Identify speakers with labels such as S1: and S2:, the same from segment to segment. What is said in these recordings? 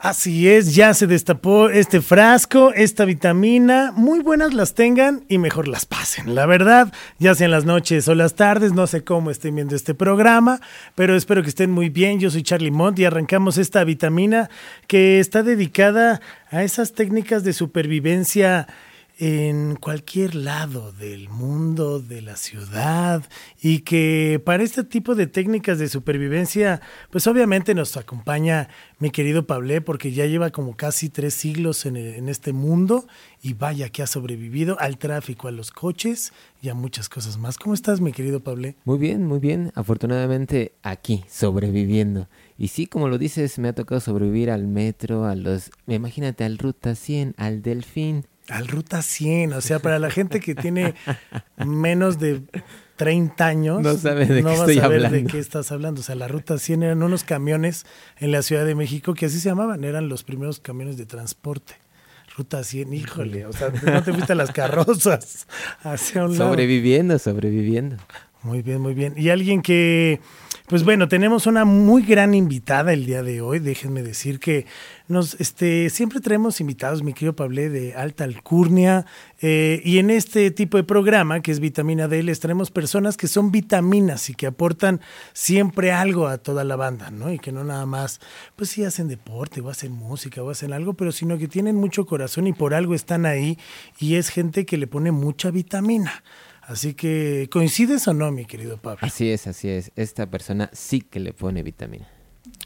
S1: Así es, ya se destapó este frasco, esta vitamina. Muy buenas las tengan y mejor las pasen. La verdad, ya sea en las noches o las tardes, no sé cómo estén viendo este programa, pero espero que estén muy bien. Yo soy Charlie Mont y arrancamos esta vitamina que está dedicada a esas técnicas de supervivencia en cualquier lado del mundo, de la ciudad, y que para este tipo de técnicas de supervivencia, pues obviamente nos acompaña mi querido Pablé, porque ya lleva como casi tres siglos en, este mundo, y vaya que ha sobrevivido al tráfico, a los coches y a muchas cosas más. ¿Cómo estás, mi querido Pablé?
S2: Muy bien, muy bien. Afortunadamente aquí, sobreviviendo. Y sí, como lo dices, me ha tocado sobrevivir al metro, a los, imagínate, al Ruta 100, al Delfín
S1: al Ruta 100, o sea, para la gente que tiene menos de 30 años,
S2: no sabe de
S1: no
S2: qué estoy
S1: a saber
S2: hablando.
S1: de qué estás hablando. O sea, la Ruta 100 eran unos camiones en la Ciudad de México que así se llamaban, eran los primeros camiones de transporte. Ruta 100, híjole, o sea, no te fuiste a las carrozas hacia un lado.
S2: Sobreviviendo, sobreviviendo.
S1: Muy bien, muy bien. Y alguien que, pues bueno, tenemos una muy gran invitada el día de hoy. Déjenme decir que nos, este, siempre traemos invitados, mi querido Pablé, de alta alcurnia. Eh, y en este tipo de programa, que es Vitamina D, les traemos personas que son vitaminas y que aportan siempre algo a toda la banda, ¿no? Y que no nada más, pues sí hacen deporte o hacen música o hacen algo, pero sino que tienen mucho corazón y por algo están ahí. Y es gente que le pone mucha vitamina. Así que, ¿coincides o no, mi querido Pablo?
S2: Así es, así es. Esta persona sí que le pone vitamina.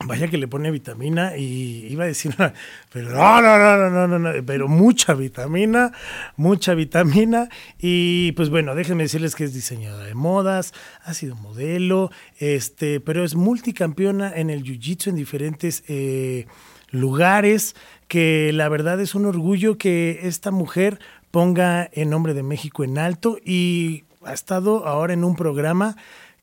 S1: Vaya que le pone vitamina y iba a decir, pero no, no, no, no, no, no, pero mucha vitamina, mucha vitamina. Y pues bueno, déjenme decirles que es diseñadora de modas, ha sido modelo, este, pero es multicampeona en el jiu-jitsu en diferentes eh, lugares, que la verdad es un orgullo que esta mujer ponga el nombre de México en alto y ha estado ahora en un programa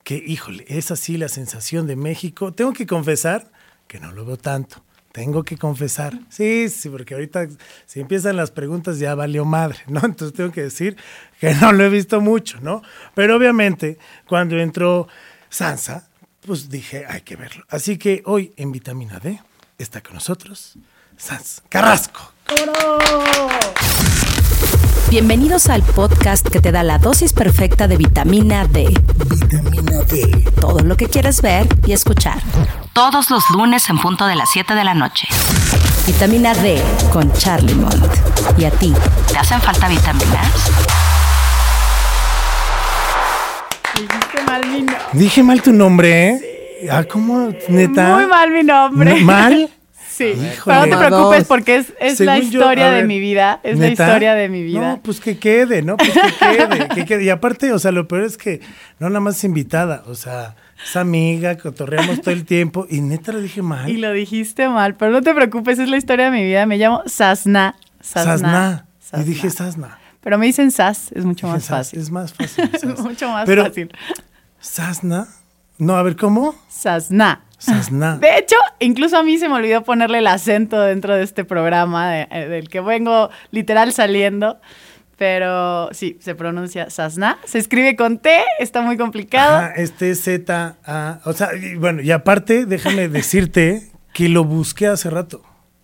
S1: que, híjole, es así la sensación de México. Tengo que confesar que no lo veo tanto. Tengo que confesar. Sí, sí, porque ahorita si empiezan las preguntas ya valió madre, ¿no? Entonces tengo que decir que no lo he visto mucho, ¿no? Pero obviamente cuando entró Sansa, pues dije, hay que verlo. Así que hoy en Vitamina D está con nosotros Sansa Carrasco.
S3: Bienvenidos al podcast que te da la dosis perfecta de vitamina D.
S1: Vitamina D.
S3: Todo lo que quieres ver y escuchar. Todos los lunes en punto de las 7 de la noche. Vitamina D con Charlie Mont. ¿Y a ti? ¿Te hacen falta vitaminas?
S4: Dijiste mal mi nombre.
S1: Dije mal tu nombre, ¿eh? Ah, ¿cómo? ¿Neta?
S4: Muy mal mi nombre.
S1: ¿Mal?
S4: Sí,
S1: Híjole.
S4: pero no te preocupes porque es, es la
S1: yo,
S4: historia de mi vida. Es la historia de mi vida.
S1: No, pues que quede, ¿no? Pues que quede, que quede. Y aparte, o sea, lo peor es que no nada más es invitada, o sea, es amiga, cotorreamos todo el tiempo y neta lo dije mal.
S4: Y lo dijiste mal, pero no te preocupes, es la historia de mi vida. Me llamo Sasna.
S1: Sasna.
S4: Sasna.
S1: Y dije Sasna.
S4: Pero me dicen Sas, es mucho
S1: Dije
S4: más
S1: Sas,
S4: fácil.
S1: Es más fácil. Sas.
S4: mucho más
S1: Pero,
S4: fácil.
S1: Sasna. No, a ver, ¿cómo?
S4: Sasna.
S1: Sasna.
S4: De hecho, incluso a mí se me olvidó ponerle el acento dentro de este programa de- eh, del que vengo literal saliendo. Pero sí, se pronuncia Sasna. Se escribe con T, está muy complicado.
S1: Ajá, este es Z, A. O sea, y bueno, y aparte, déjame decirte que lo busqué hace rato,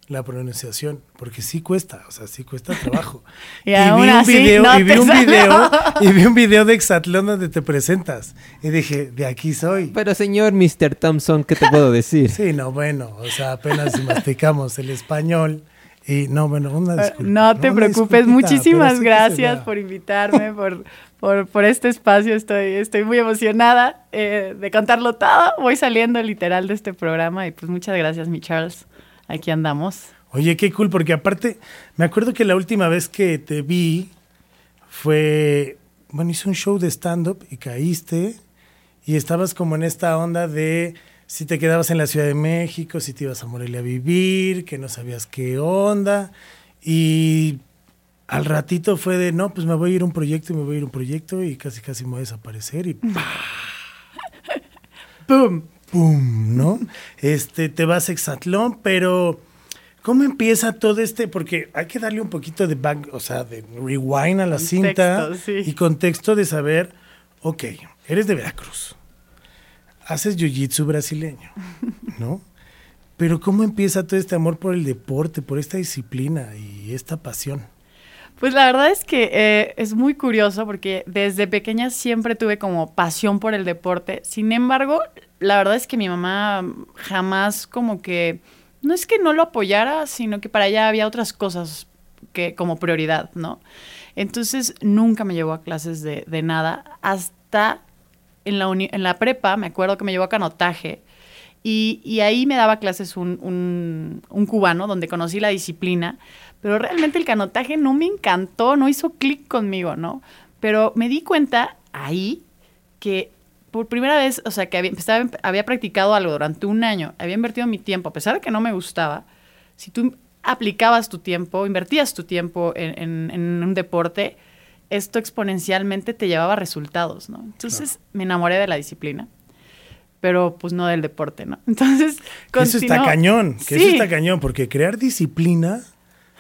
S1: la pronunciación, porque sí cuesta, o sea, sí cuesta trabajo.
S4: Y aún
S1: vi un
S4: así
S1: video,
S4: no
S1: y vi un
S4: salió.
S1: video, y vi un video de Exatlón donde te presentas. Y dije, de aquí soy.
S2: Pero señor Mr. Thompson, ¿qué te puedo decir?
S1: Sí, no, bueno, o sea, apenas si masticamos el español. Y no, bueno, una
S4: Eh,
S1: disculpa.
S4: No te preocupes, muchísimas gracias por invitarme, por, por, por este espacio. Estoy, estoy muy emocionada eh, de contarlo todo. Voy saliendo literal de este programa y pues muchas gracias, mi Charles. Aquí andamos.
S1: Oye, qué cool, porque aparte, me acuerdo que la última vez que te vi fue, bueno, hice un show de stand-up y caíste y estabas como en esta onda de si te quedabas en la Ciudad de México, si te ibas a Morelia a vivir, que no sabías qué onda. Y al ratito fue de, no, pues me voy a ir a un proyecto y me voy a ir a un proyecto y casi casi me voy a desaparecer y.
S4: ¡Pum!
S1: ¡Pum! ¿No? Este, te vas a Exatlón, pero ¿cómo empieza todo este? Porque hay que darle un poquito de back, o sea, de rewind a la cinta
S4: sí.
S1: y contexto de saber, ok, eres de Veracruz. haces jiu-jitsu brasileño, ¿no? Pero ¿cómo empieza todo este amor por el deporte, por esta disciplina y esta pasión?
S4: Pues la verdad es que eh, es muy curioso porque desde pequeña siempre tuve como pasión por el deporte. Sin embargo, la verdad es que mi mamá jamás como que, no es que no lo apoyara, sino que para ella había otras cosas que como prioridad, ¿no? Entonces nunca me llevó a clases de, nada hasta en la, la prepa, me acuerdo que me llevó a canotaje y, y ahí me daba clases un, un, un, cubano donde conocí la disciplina, pero realmente el canotaje no me encantó, no hizo clic conmigo, ¿no? Pero me di cuenta ahí que por primera vez, o sea, que había, estaba, había practicado algo durante un año, había invertido mi tiempo, a pesar de que no me gustaba, si tú aplicabas tu tiempo, invertías tu tiempo en, en, en un deporte, esto exponencialmente te llevaba resultados, ¿no? Entonces claro. me enamoré de la disciplina, pero pues no del deporte, ¿no? Entonces,
S1: eso está cañón, que sí. eso está cañón, porque crear disciplina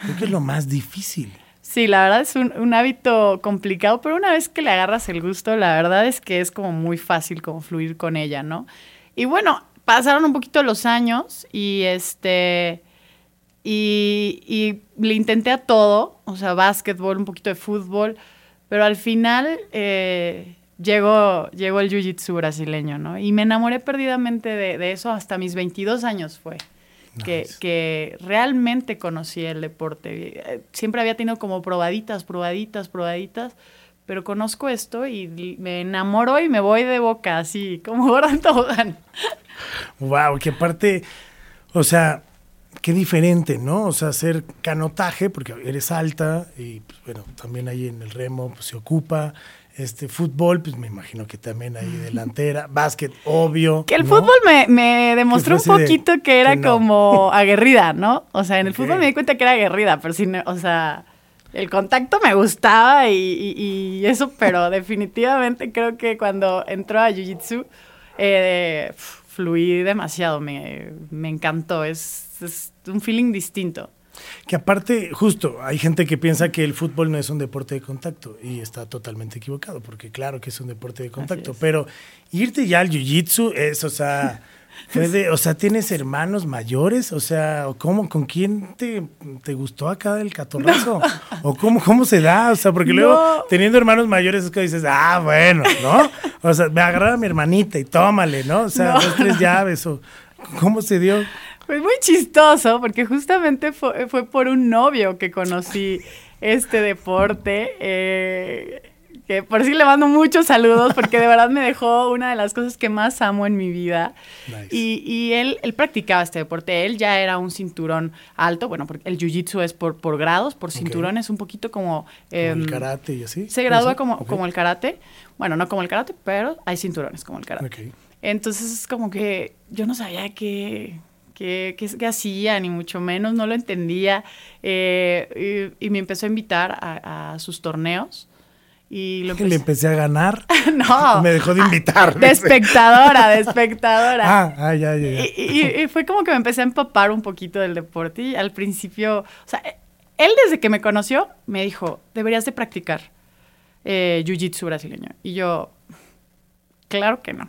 S1: creo que es lo más difícil.
S4: Sí, la verdad es un, hábito complicado, pero una vez que le agarras el gusto, la verdad es que es como muy fácil como fluir con ella, ¿no? Y bueno, pasaron un poquito los años y este... Y le intenté a todo, o sea, básquetbol, un poquito de fútbol, pero al final eh, llegó, llegó el jiu-jitsu brasileño, ¿no? Y me enamoré perdidamente de, de, eso hasta mis 22 años fue. Nice. Que, realmente conocí el deporte. Siempre había tenido como probaditas, probaditas, probaditas, pero conozco esto y me enamoro y me voy de boca, así como Gordon Tobogán.
S1: Wow, que aparte, o sea, qué diferente, ¿no? O sea, hacer canotaje, porque eres alta y, pues, bueno, también ahí en el remo pues, se ocupa. Este fútbol, pues me imagino que también ahí delantera. Básquet, obvio.
S4: Que el
S1: ¿no?
S4: fútbol me, me demostró un poquito de, que era
S1: que no.
S4: como aguerrida, ¿no? O sea, en el okay. fútbol me di cuenta que era aguerrida, pero sí, o sea, el contacto me gustaba y, y, y eso, pero definitivamente creo que cuando entró a Jiu-Jitsu, eh, fluí demasiado, me, me encantó. Es, es un feeling distinto.
S1: Que aparte, justo, hay gente que piensa que el fútbol no es un deporte de contacto y está totalmente equivocado, porque claro que es un deporte de contacto, pero irte ya al jiu-jitsu es, o sea, o sea, ¿tienes hermanos mayores? O sea, ¿cómo, ¿con quién te, te gustó acá el catorrazo? No. ¿O cómo, cómo se da? O sea, porque no. luego teniendo hermanos mayores es que dices, ah, bueno, ¿no? O sea, me agarraba a mi hermanita y tómale, ¿no? O sea, no. dos, tres llaves, o ¿cómo se dio?
S4: Pues muy chistoso, porque justamente fue, fue por un novio que conocí este deporte. Eh, que por sí le mando muchos saludos, porque de verdad me dejó una de las cosas que más amo en mi vida. Nice. Y, y él, él, practicaba este deporte. Él ya era un cinturón alto. Bueno, porque el jiu-jitsu es por, por grados, por cinturones, okay. un poquito como.
S1: Eh, como el karate y así.
S4: Se gradúa como, okay. como el karate. Bueno, no como el karate, pero hay cinturones como el karate. Okay. Entonces es como que yo no sabía que qué, qué, qué hacía, ni mucho menos, no lo entendía. Eh, y, y, me empezó a invitar a, a sus torneos. Y lo
S1: empecé... le empecé a ganar.
S4: no.
S1: Me dejó de invitar.
S4: De espectadora, de espectadora.
S1: Ah, ah ya, ya, ya.
S4: Y, y, y, fue como que me empecé a empapar un poquito del deporte. Y al principio, o sea, él desde que me conoció me dijo, deberías de practicar eh, jiu-jitsu brasileño. Y yo, claro que no.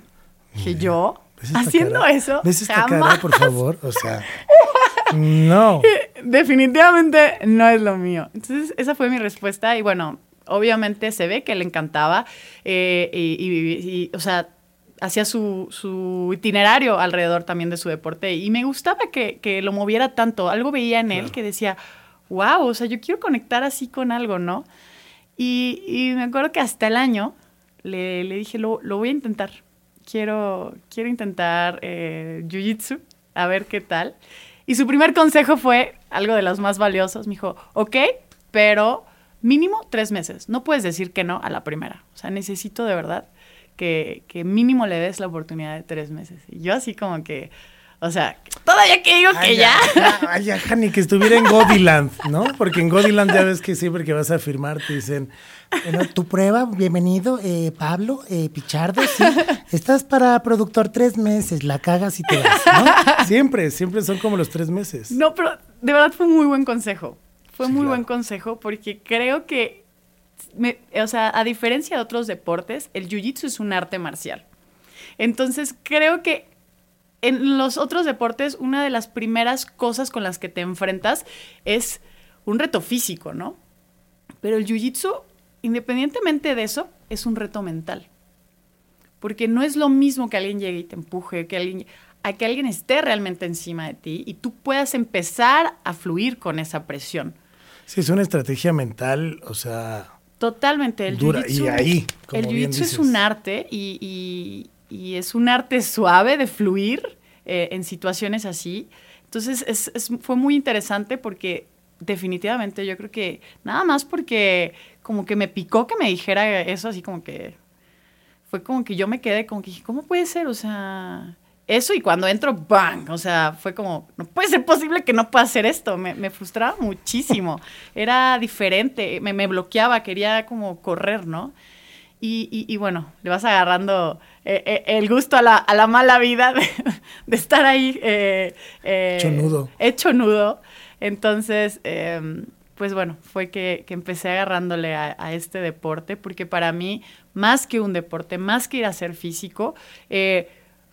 S4: Dije, yo, haciendo
S1: cara?
S4: eso.
S1: ¿Ves esta jamás. cara, por favor? O sea, no.
S4: Definitivamente no es lo mío. Entonces, esa fue mi respuesta. Y bueno, obviamente se ve que le encantaba. Eh, y, y, y, o sea, hacía su, su, itinerario alrededor también de su deporte. Y me gustaba que, que lo moviera tanto. Algo veía en él claro. que decía, wow, o sea, yo quiero conectar así con algo, ¿no? Y, y me acuerdo que hasta el año le, le dije, lo, lo voy a intentar quiero, quiero intentar eh, Jiu-Jitsu, a ver qué tal. Y su primer consejo fue algo de los más valiosos. Me dijo, ok, pero mínimo tres meses. No puedes decir que no a la primera. O sea, necesito de verdad que, que mínimo le des la oportunidad de tres meses. Y yo así como que, o sea, todavía que digo
S1: ay,
S4: que ya.
S1: ya. Ay, ya, Jani, que estuviera en Godiland, ¿no? Porque en Godiland ya ves que siempre que vas a firmar te dicen,
S5: bueno, tu prueba, bienvenido, eh, Pablo eh, Pichardo, sí. Estás para productor tres meses, la cagas y te vas, ¿no?
S1: Siempre, siempre son como los tres meses.
S4: No, pero de verdad fue muy buen consejo. Fue sí, muy claro. buen consejo porque creo que, me, o sea, a diferencia de otros deportes, el jiu-jitsu es un arte marcial. Entonces, creo que en los otros deportes, una de las primeras cosas con las que te enfrentas es un reto físico, ¿no? Pero el jiu-jitsu, independientemente de eso, es un reto mental. Porque no es lo mismo que alguien llegue y te empuje, que alguien, a que alguien esté realmente encima de ti y tú puedas empezar a fluir con esa presión.
S1: Sí, es una estrategia mental, o sea...
S4: Totalmente. El
S1: dura. Y ahí,
S4: como El jiu-jitsu es un arte y, y, es un arte suave de fluir eh, en situaciones así. Entonces es, es, fue muy interesante porque definitivamente yo creo que nada más porque como que me picó que me dijera eso así como que fue como que yo me quedé como que dije, ¿cómo puede ser? O sea, eso y cuando entro, ¡bang! O sea, fue como, no puede ser posible que no pueda hacer esto. Me, me frustraba muchísimo. Era diferente, me, me, bloqueaba, quería como correr, ¿no? Y, y, bueno, le vas agarrando eh, eh, el gusto a la, a la, mala vida de, de estar ahí. Eh,
S1: hecho nudo.
S4: Hecho nudo. Entonces, em, pues bueno, fue que, que empecé agarrándole a, a, este deporte, porque para mí, más que un deporte, más que ir a ser físico,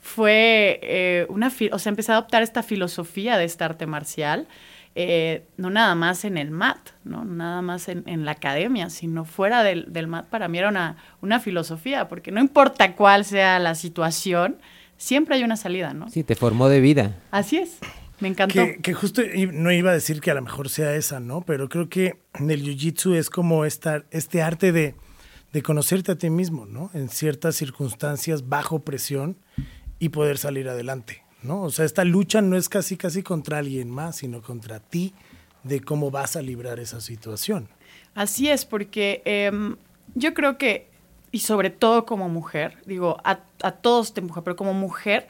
S4: fue una, o sea, empecé a adoptar esta filosofía de esta arte marcial, eh, no nada más en el mat, no nada más en, en la academia, sino fuera del, del, mat para mí era una, una filosofía, porque no importa cuál sea la situación, siempre hay una salida, ¿no?
S2: Sí, te formó de vida.
S4: Así es. Me encantó.
S1: Que, que, justo no iba a decir que a lo mejor sea esa, ¿no? Pero creo que en el jiu-jitsu es como esta, este arte de, de conocerte a ti mismo, ¿no? En ciertas circunstancias, bajo presión, y poder salir adelante, ¿no? O sea, esta lucha no es casi casi contra alguien más, sino contra ti de cómo vas a librar esa situación.
S4: Así es, porque eh, yo creo que, y sobre todo como mujer, digo, a, a todos te empuja, pero como mujer,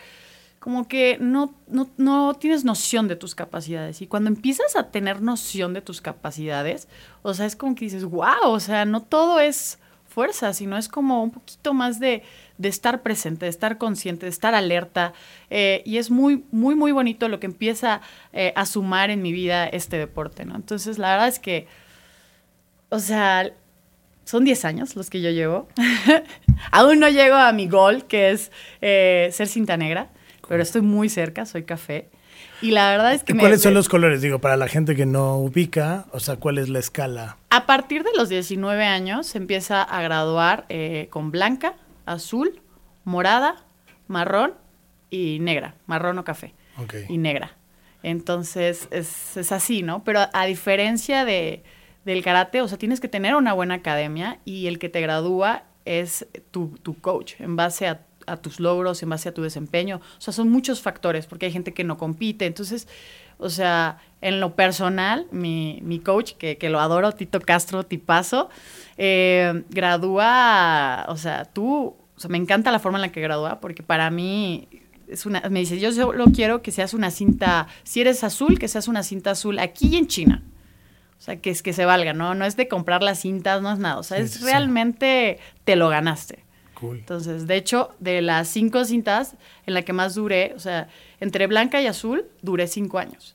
S4: como que no, no, no, tienes noción de tus capacidades. Y cuando empiezas a tener noción de tus capacidades, o sea, es como que dices, wow, o sea, no todo es fuerza, sino es como un poquito más de, de estar presente, de estar consciente, de estar alerta. Eh, y es muy, muy, muy bonito lo que empieza eh, a sumar en mi vida este deporte, ¿no? Entonces, la verdad es que, o sea, son 10 años los que yo llevo. Aún no llego a mi gol, que es eh, ser cinta negra, pero estoy muy cerca, soy café. Y la verdad es que...
S1: ¿Cuáles me, son los colores? Digo, para la gente que no ubica, o sea, ¿cuál es la escala?
S4: A partir de los 19 años se empieza a graduar eh, con blanca, azul, morada, marrón y negra, marrón o café.
S1: Okay.
S4: Y negra. Entonces es, es así, ¿no? Pero a, a diferencia de, del karate, o sea, tienes que tener una buena academia y el que te gradúa es tu, tu coach en base a a tus logros, en base a tu desempeño. O sea, son muchos factores, porque hay gente que no compite. Entonces, o sea, en lo personal, mi, mi coach, que, que, lo adoro, Tito Castro Tipazo, eh, gradúa, o sea, tú, o sea, me encanta la forma en la que gradúa, porque para mí es una, me dice, yo solo quiero que seas una cinta, si eres azul, que seas una cinta azul aquí y en China. O sea, que es que se valga, ¿no? No es de comprar las cintas, no es nada. O sea, sí, es sí, realmente te lo ganaste.
S1: Cool.
S4: Entonces, de hecho, de las cinco cintas en la que más duré, o sea, entre blanca y azul, duré cinco años.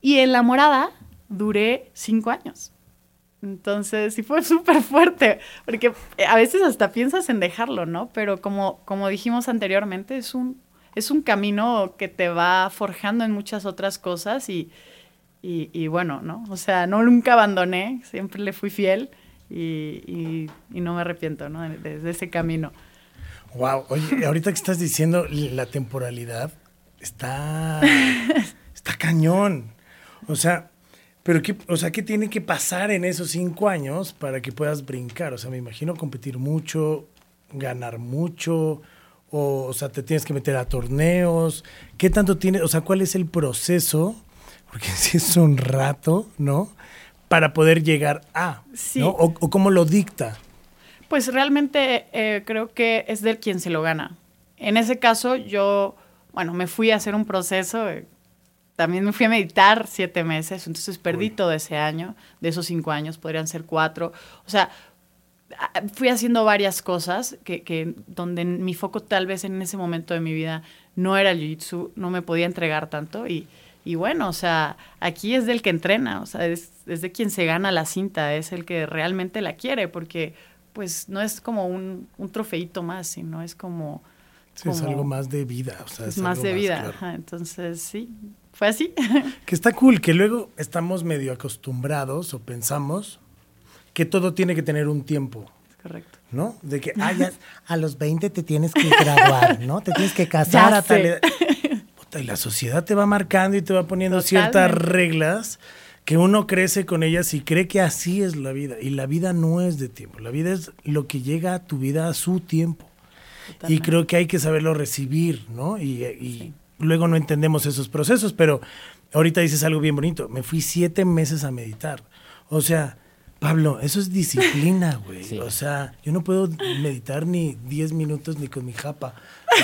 S4: Y en la morada, duré cinco años. Entonces, sí fue súper fuerte, porque a veces hasta piensas en dejarlo, ¿no? Pero como, como dijimos anteriormente, es un, es un camino que te va forjando en muchas otras cosas y, y, bueno, ¿no? O sea, no nunca abandoné, siempre le fui fiel. Y, y, no me arrepiento, ¿no? De, ese camino.
S1: Wow, oye, ahorita que estás diciendo la temporalidad, está, está cañón. O sea, pero qué, o sea, ¿qué tiene que pasar en esos cinco años para que puedas brincar? O sea, me imagino competir mucho, ganar mucho, o, o sea, te tienes que meter a torneos. ¿Qué tanto tiene? O sea, ¿cuál es el proceso? Porque si es un rato, ¿no? para poder llegar a,
S4: sí.
S1: ¿no? O, o, cómo lo dicta.
S4: Pues realmente eh, creo que es de quien se lo gana. En ese caso yo, bueno, me fui a hacer un proceso, eh, también me fui a meditar siete meses, entonces perdí Uy. todo ese año, de esos cinco años podrían ser cuatro, o sea, fui haciendo varias cosas que, que donde mi foco tal vez en ese momento de mi vida no era el jiu-jitsu, no me podía entregar tanto y, y bueno, o sea, aquí es del que entrena, o sea, es, es, de quien se gana la cinta, es el que realmente la quiere, porque pues no es como un, un trofeito más, sino es como
S1: Sí, es algo más de vida. O sea,
S4: es
S1: es
S4: más de vida.
S1: claro.
S4: ajá, entonces, sí, fue así.
S1: Que está cool, que luego estamos medio acostumbrados o pensamos que todo tiene que tener un tiempo,
S4: Correcto.
S1: ¿no? De que,
S5: Ah, ya, a los 20 te tienes que graduar, ¿no? Te tienes que casar
S4: Ya
S5: a tal
S4: sé.
S5: edad.
S1: Puta, y la sociedad te va marcando y te va poniendo ciertas reglas que uno crece con ellas y cree que así es la vida. Y la vida no es de tiempo. La vida es lo que llega a tu vida a su tiempo. Y
S4: Totalmente.
S1: creo que hay que saberlo recibir, ¿no? Y, y luego no entendemos esos procesos, pero ahorita dices algo bien bonito. Me fui siete meses a meditar. O sea, Pablo, eso es disciplina, güey.
S2: Sí.
S1: O sea, yo no puedo meditar ni 10 minutos ni con mi japa.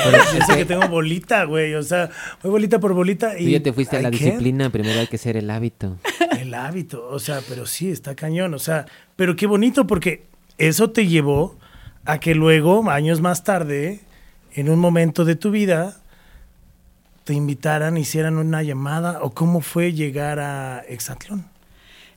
S1: Yo sé
S2: que-
S1: tengo bolita, güey. O sea, voy bolita por bolita
S2: Tú
S1: y...
S2: ya te fuiste a la
S1: can't.
S2: disciplina, primero hay que ser el hábito.
S1: El hábito, o sea, pero sí, está cañón, o sea, pero qué bonito porque eso te llevó a que luego, años más tarde, en un momento de tu vida, te invitaran, hicieran una llamada, o cómo fue llegar a Exatlón.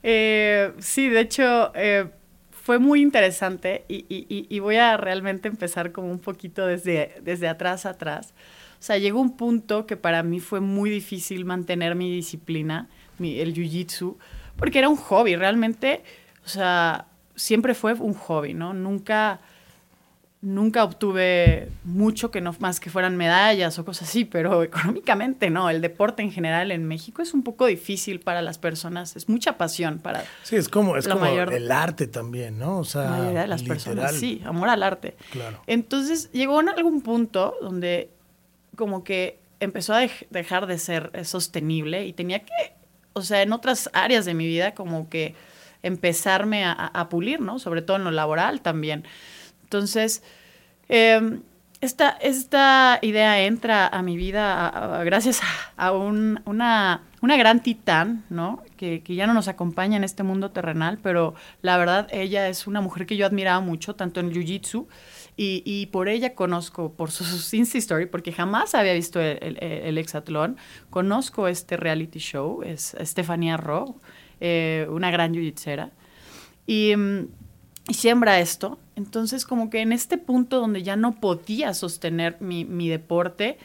S4: Eh, sí, de hecho, eh, fue muy interesante y, voy a realmente empezar como un poquito desde, desde atrás atrás. O sea, llegó un punto que para mí fue muy difícil mantener mi disciplina, mi- el jiu-jitsu, porque era un hobby, realmente, o sea, siempre fue un hobby, ¿no? Nunca, nunca obtuve mucho que no más que fueran medallas o cosas así, pero económicamente no. El deporte en general en México es un poco difícil para las personas, es mucha pasión para
S1: Sí, es como, es como
S4: mayor-
S1: el arte también, ¿no? O sea,
S4: la mayoría de las
S1: literal.
S4: personas. Sí, amor al arte.
S1: Claro.
S4: Entonces llegó en algún punto donde como que empezó a dej- dejar de ser eh, sostenible y tenía que, o sea, en otras áreas de mi vida como que empezarme a- a pulir, ¿no? Sobre todo en lo laboral también. Entonces, eh, esta, esta idea entra a mi vida gracias a, un- una, una gran titán, ¿no? Que, que ya no nos acompaña en este mundo terrenal, pero la verdad ella es una mujer que yo admiraba mucho, tanto en Jiu-Jitsu, y, por ella conozco, por su, su Insta Story, porque jamás había visto el, el, el conozco este reality show, es Estefanía Ro, eh, una gran jiu-jitsera, y, mm, y siembra esto. Entonces, como que en este punto donde ya no podía sostener mi, mi deporte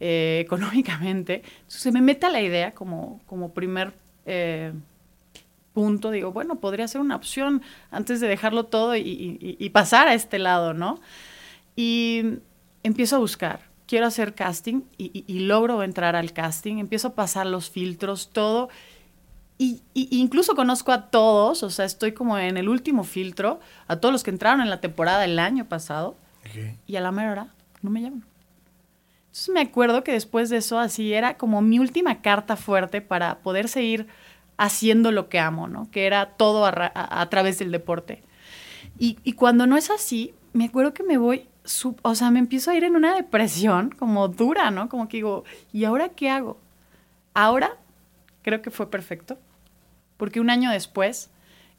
S4: eh, económicamente, se me mete la idea como, como primer eh, punto, digo, bueno, podría ser una opción antes de dejarlo todo y, y- pasar a este lado, ¿no? Y empiezo a buscar, quiero hacer casting y- y logro entrar al casting, empiezo a pasar los filtros, todo. Y, y- incluso conozco a todos, o sea, estoy como en el último filtro, a todos los que entraron en la temporada el año pasado,
S1: Ok.
S4: y a la mera hora no me llaman. Entonces me acuerdo que después de eso así era como mi última carta fuerte para poder seguir haciendo lo que amo, ¿no? Que era todo a, ra- a- a través del deporte. Y, y cuando no es así, me acuerdo que me voy, o sea, me empiezo a ir en una depresión como dura, ¿no? Como que digo, ¿y ahora qué hago? Ahora creo que fue perfecto, porque un año después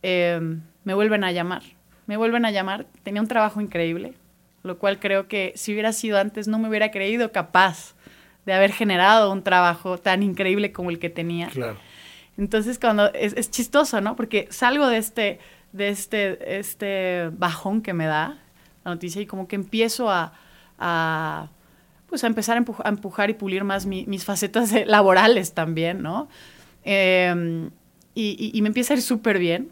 S4: eh, me vuelven a llamar. Me vuelven a llamar, tenía un trabajo increíble, lo cual creo que si hubiera sido antes no me hubiera creído capaz de haber generado un trabajo tan increíble como el que tenía.
S1: Claro.
S4: Entonces, cuando es, es chistoso, ¿no? Porque salgo de este, de este, este bajón que me da la noticia y como que empiezo a, a, pues a empezar a, empuj- a empujar y pulir más mi- mis facetas laborales también, ¿no? Eh, y, y- y me empieza a ir súper bien.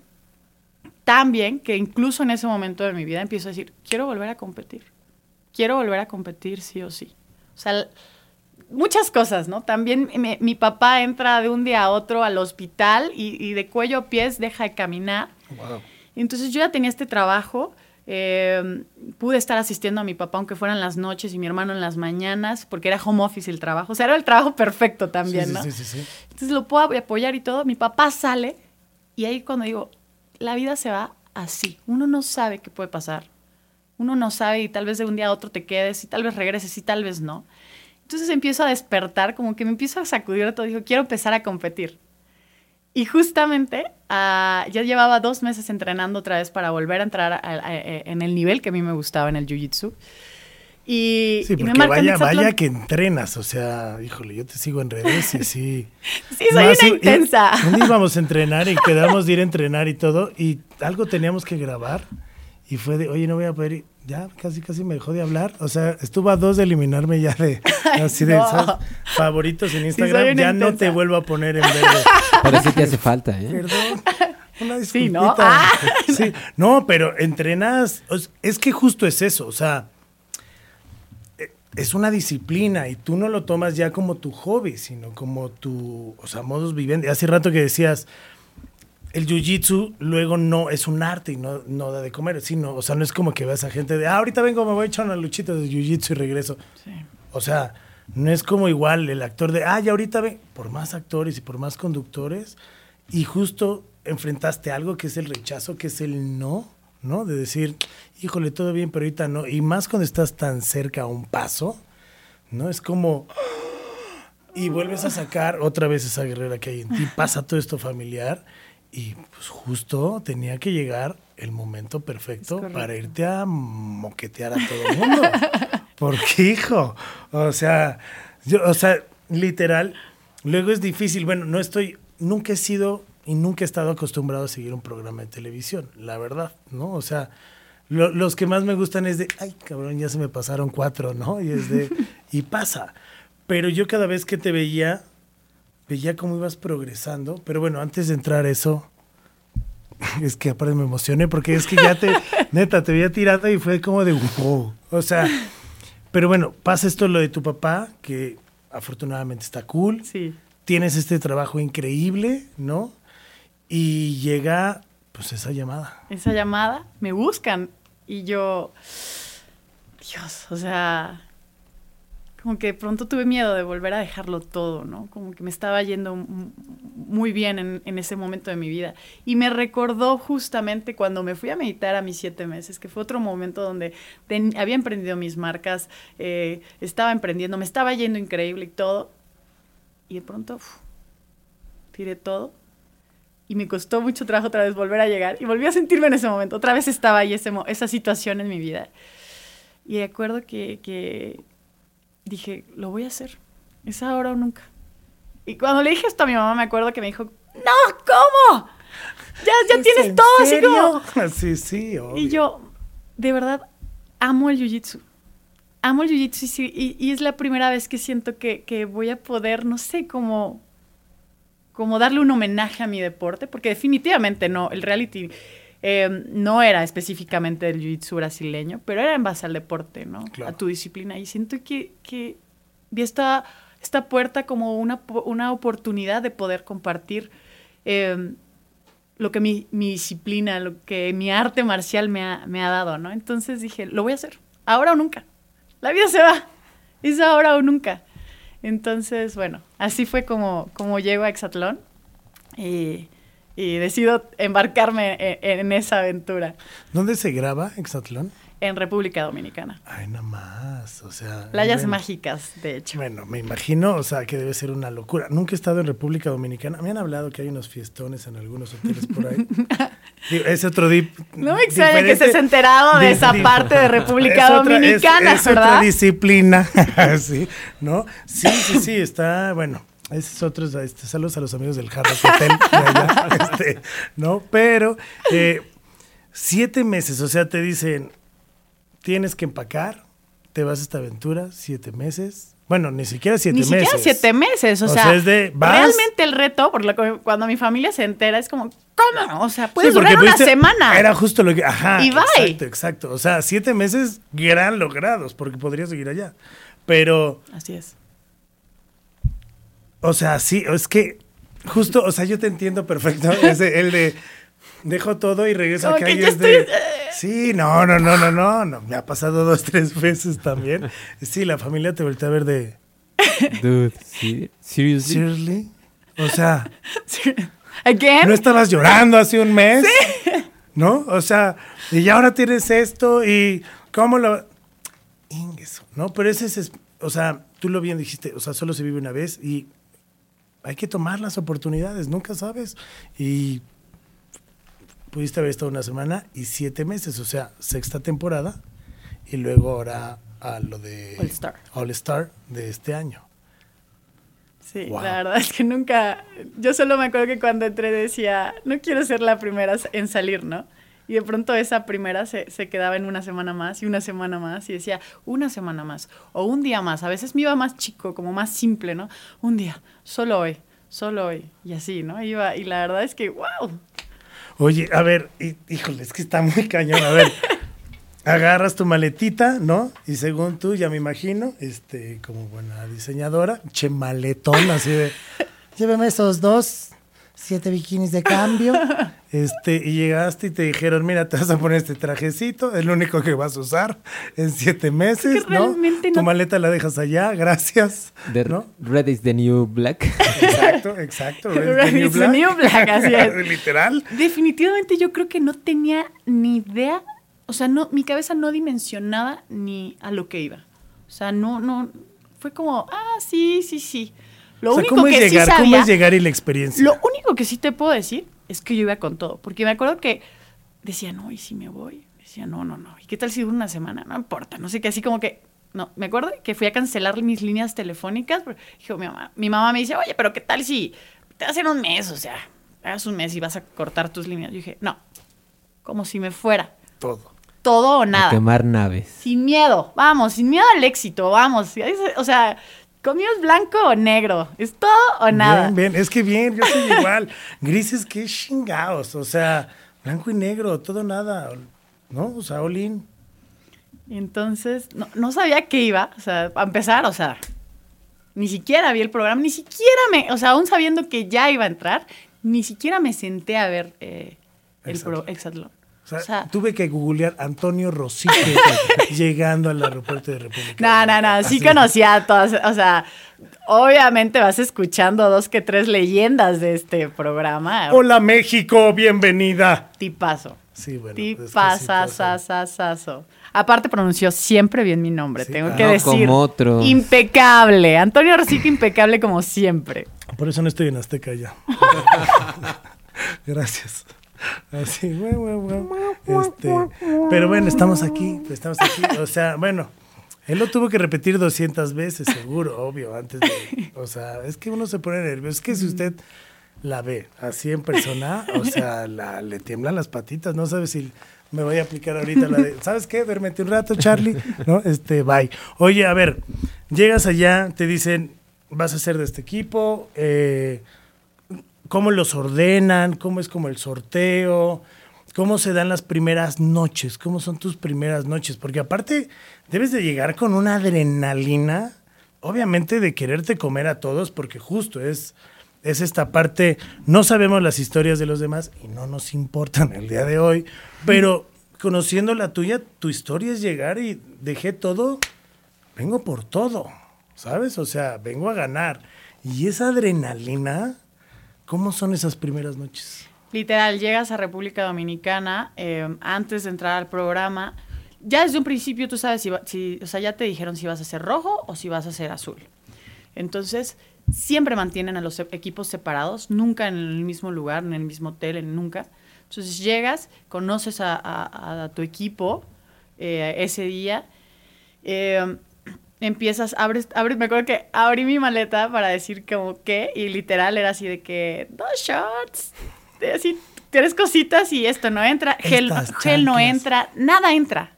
S4: Tan bien que incluso en ese momento de mi vida empiezo a decir, quiero volver a competir. Quiero volver a competir sí o sí. O sea, muchas cosas, ¿no? También mi papá entra de un día a otro al hospital y, y de cuello a pies deja de caminar.
S1: Wow.
S4: Entonces yo ya tenía este trabajo, eh, pude estar asistiendo a mi papá aunque fueran las noches y mi hermano en las mañanas, porque era home office el trabajo, o sea, era el trabajo perfecto también,
S1: sí,
S4: ¿no?
S1: sí, sí, sí.
S4: Entonces lo puedo apoyar y todo, mi papá sale y ahí cuando digo, la vida se va así, uno no sabe qué puede pasar, uno no sabe y tal vez de un día a otro te quedes y tal vez regreses y tal vez no. Entonces empiezo a despertar, como que me empiezo a sacudir todo, digo, quiero empezar a competir. Y justamente ah, ya llevaba dos meses entrenando otra vez para volver a entrar a- a- a- en el nivel que a mí me gustaba en el Jiu-Jitsu. Y,
S1: Sí,
S4: y me
S1: porque
S4: marcan
S1: vaya, vaya que entrenas, o sea, híjole, yo te sigo en redes y sí.
S4: Sí, soy
S1: Más,
S4: una intensa.
S1: Un día íbamos a entrenar y quedamos de ir a entrenar y todo, y algo teníamos que grabar, y fue de, oye, no voy a poder ir. Ya casi casi me dejó de hablar. O sea, estuvo a dos de eliminarme ya de así de favoritos en Instagram. ya no te vuelvo a poner en verde.
S2: Pero sí te hace falta, ¿eh?
S1: Perdón. Una disculpita.
S4: Sí, ¿no? Ah.
S1: Sí, no, pero entrenas. Es que justo es eso. O sea, eh, es una disciplina y tú no lo tomas ya como tu hobby, sino como tu, o sea, modus vivendi. Hace rato que decías, el jiu-jitsu luego no es un arte y no, no da de comer, sino, o sea, no es como que ves a gente de, ah, ahorita vengo, me voy a echar una luchita de jiu-jitsu y regreso. O sea, no es como igual el actor de, ah, ya ahorita ven, por más actores y por más conductores, y justo enfrentaste algo que es el rechazo, que es el no, ¿no? De decir, híjole, todo bien, pero ahorita no. Y más cuando estás tan cerca a un paso, ¿no? Es como... Y vuelves a sacar otra vez esa guerrera que hay en ti, pasa todo esto familiar y pues justo tenía que llegar el momento perfecto para irte a moquetear a todo el mundo. Porque, hijo, o sea, yo, o sea, literal, luego es difícil. Bueno, no estoy, nunca he sido y nunca he estado acostumbrado a seguir un programa de televisión, la verdad, ¿no? O sea, lo- los que más me gustan es de, ay, cabrón, ya se me pasaron cuatro, ¿no? Y es de, y pasa. Pero yo cada vez que te veía, veía cómo ibas progresando. Pero bueno, antes de entrar a eso, es que aparte me emocioné porque es que ya te, neta, te veía tirada y fue como de wow. O sea, pero bueno, pasa esto lo de tu papá, que afortunadamente está cool.
S4: Sí.
S1: Tienes este trabajo increíble, ¿no? Y llega, pues, esa llamada.
S4: esa llamada, me buscan y yo, Dios, o sea, como que de pronto tuve miedo de volver a dejarlo todo, ¿no? Como que me estaba yendo muy bien en, en ese momento de mi vida. Y me recordó justamente cuando me fui a meditar a mis siete meses, que fue otro momento donde ten- había emprendido mis marcas, eh, estaba emprendiendo, me estaba yendo increíble y todo. Y de pronto, uf, tiré todo y me costó mucho trabajo otra vez volver a llegar y volví a sentirme en ese momento. Otra vez estaba ahí ese, esa situación en mi vida. Y recuerdo que, que dije, lo voy a hacer. Es ahora o nunca. Y cuando le dije esto a mi mamá, me acuerdo que me dijo, no, ¿cómo? Ya, ya
S1: ¿Es
S4: tienes
S1: en
S4: todo, así como...
S1: Sí, sí, obvio.
S4: Y yo, de verdad, amo el jiu-jitsu. Amo el jiu-jitsu y- y es la primera vez que siento que, que voy a poder, no sé, como, como darle un homenaje a mi deporte, porque definitivamente no, el reality eh, no era específicamente del jiu-jitsu brasileño, pero era en base al deporte, ¿no?
S1: Claro.
S4: A tu disciplina. Y siento que, que vi esta, esta puerta como una, una oportunidad de poder compartir eh, lo que mi, mi disciplina, lo que mi arte marcial me ha, me ha dado, ¿no? Entonces dije, lo voy a hacer, ahora o nunca. La vida se va, es ahora o nunca. Entonces, bueno, así fue como, como llego a Exatlón y, y decido embarcarme en, en esa aventura
S1: ¿Dónde se graba Exatlón?
S4: en República Dominicana.
S1: Ay, nada más, o sea...
S4: Playas
S1: bueno.
S4: mágicas, de hecho.
S1: Bueno, me imagino, o sea, que debe ser una locura. Nunca he estado en República Dominicana. Me han hablado que hay unos fiestones en algunos hoteles por ahí. Digo, es otro dip.
S4: No me extraña que estés enterado de esa parte de República
S1: Es otra- es-
S4: Dominicana,
S1: es, otra
S4: ¿verdad?
S1: disciplina, sí, ¿no? Sí, sí, sí, está, bueno, otro, este, saludos a los amigos del Hard Rock Hotel, de allá, este, ¿no? Pero, eh, siete meses, o sea, te dicen, tienes que empacar, te vas a esta aventura, siete meses. Bueno, ni siquiera siete
S4: Ni
S1: meses.
S4: siquiera siete meses, o,
S1: O
S4: sea,
S1: sea, es de, vas-
S4: realmente el reto, por lo que cuando mi familia se entera, es como, ¿cómo? O sea, puedes
S1: Sí,
S4: durar una semana.
S1: Era justo lo que. Ajá.
S4: Y bye.
S1: Exacto, exacto. O sea, siete meses gran logrados, porque podría seguir allá. Pero,
S4: Así es.
S1: O sea, sí, es que justo, o sea, yo te entiendo perfecto. Ese, el de dejo todo y regreso
S4: Como
S1: acá
S4: que ya
S1: es de.
S4: estoy-
S1: Sí, no, no, no, no, no, no. Me ha pasado dos, tres veces también. Sí, la familia te voltea a ver de.
S2: Dude, ¿sí? seriously.
S1: ¿Seriously? O sea.
S4: Again,
S1: ¿No estabas llorando hace un mes? ¿No? O sea, y ya ahora tienes esto y ¿cómo lo...? Ingueso, ¿no? Pero ese es, o sea, tú lo bien dijiste, o sea, solo se vive una vez y hay que tomar las oportunidades, nunca sabes. Y pudiste haber estado una semana y siete meses, o sea, sexta temporada y luego ahora a lo de
S4: All Star.
S1: All Star de este año.
S4: Sí,
S1: Wow.
S4: la verdad es que nunca. Yo solo me acuerdo que cuando entré decía, no quiero ser la primera en salir, ¿no? Y de pronto esa primera se, se, quedaba en una semana más y una semana más y decía, una semana más o un día más. A veces me iba más chico, como más simple, ¿no? Un día, solo hoy, solo hoy. Y así, ¿no? Iba, y la verdad es que, wow.
S1: Oye, a ver, híjole, es que está muy cañón. A ver, agarras tu maletita, ¿no? Y según tú, ya me imagino, este, como buena diseñadora, che maletón, así de,
S5: lléveme esos dos siete bikinis de cambio.
S1: Este, y llegaste y te dijeron, mira, te vas a poner este trajecito, es lo único que vas a usar en siete meses, ¿no? Tu maleta la dejas allá, gracias.
S2: ¿no? Red is the new black.
S1: Exacto, exacto.
S4: Red, is the new black, así es.
S1: Literal.
S4: Definitivamente yo creo que no tenía ni idea, o sea, no, mi cabeza no dimensionaba ni a lo que iba. O sea, no, no, fue como, ah, sí, sí, sí.
S1: Lo único ¿cómo, que es llegar, ¿Cómo es llegar y la experiencia?
S4: Lo único que sí te puedo decir es que yo iba con todo. Porque me acuerdo que decía, no, ¿y si me voy? Decía, no, no, no. ¿Y qué tal si dura una semana? No importa. No sé qué, así como que. No, me acuerdo que fui a cancelar mis líneas telefónicas. Dijo mi mamá, mi mamá me dice, oye, pero ¿qué tal si te hacen un mes? O sea, hagas un mes y vas a cortar tus líneas. Yo dije, no, como si me fuera.
S1: Todo.
S4: Todo o nada.
S2: quemar naves.
S4: Sin miedo, vamos, sin miedo al éxito, vamos. O sea, ¿Conmigo es blanco o negro? ¿Es todo o nada?
S1: Bien, bien, es que bien, yo soy igual. Grises, qué chingados. O sea, blanco y negro, todo nada. ¿No? O sea, Olin.
S4: Entonces, no, no sabía qué iba. O sea, a empezar, o sea, ni siquiera vi el programa, ni siquiera me. O sea, aún sabiendo que ya iba a entrar, ni siquiera me senté a ver eh, el pro, Exatlón.
S1: O sea, tuve que googlear Antonio Rosique llegando al aeropuerto de República.
S4: No, no, no, sí conocía a todas, o sea, obviamente vas escuchando dos que tres leyendas de este programa.
S1: Hola México, bienvenida.
S4: Tipazo.
S1: Sí, bueno.
S4: Tipazazazazo. Aparte pronunció siempre bien mi nombre, tengo que decir.
S2: Como otro.
S4: Impecable. Antonio Rosique impecable como siempre.
S1: Por eso no estoy en Azteca ya. Gracias. Así, Este, pero bueno, estamos aquí, estamos aquí. O sea, bueno, él lo tuvo que repetir 200 veces, seguro, obvio, antes de... O sea, es que uno se pone nervioso. Es que si usted la ve así en persona, o sea, la, le tiemblan las patitas, no sabe si me voy a aplicar ahorita la de, ¿sabes qué? Vermete un rato, Charlie, ¿no? Este, bye. Oye, a ver, llegas allá, te dicen, vas a ser de este equipo, eh, cómo los ordenan, cómo es como el sorteo, cómo se dan las primeras noches, cómo son tus primeras noches, porque aparte debes de llegar con una adrenalina, obviamente de quererte comer a todos, porque justo es, es esta parte, no sabemos las historias de los demás y no nos importan el día de hoy, pero conociendo la tuya, tu historia es llegar y dejé todo, vengo por todo, ¿sabes? O sea, vengo a ganar. Y esa adrenalina, ¿Cómo son esas primeras noches?
S4: Literal, llegas a República Dominicana eh, antes de entrar al programa. Ya desde un principio tú sabes si, o sea, ya te dijeron si vas a ser rojo o si vas a ser azul. Entonces, siempre mantienen a los e-, equipos separados, nunca en el mismo lugar, en el mismo hotel, en nunca. Entonces llegas, conoces a, tu equipo eh, ese día. Eh, empiezas, abres, abres, me acuerdo que abrí mi maleta para decir como qué, y literal era así de que, dos shots, así, tienes cositas y esto no entra, gel, gel no entra, nada entra,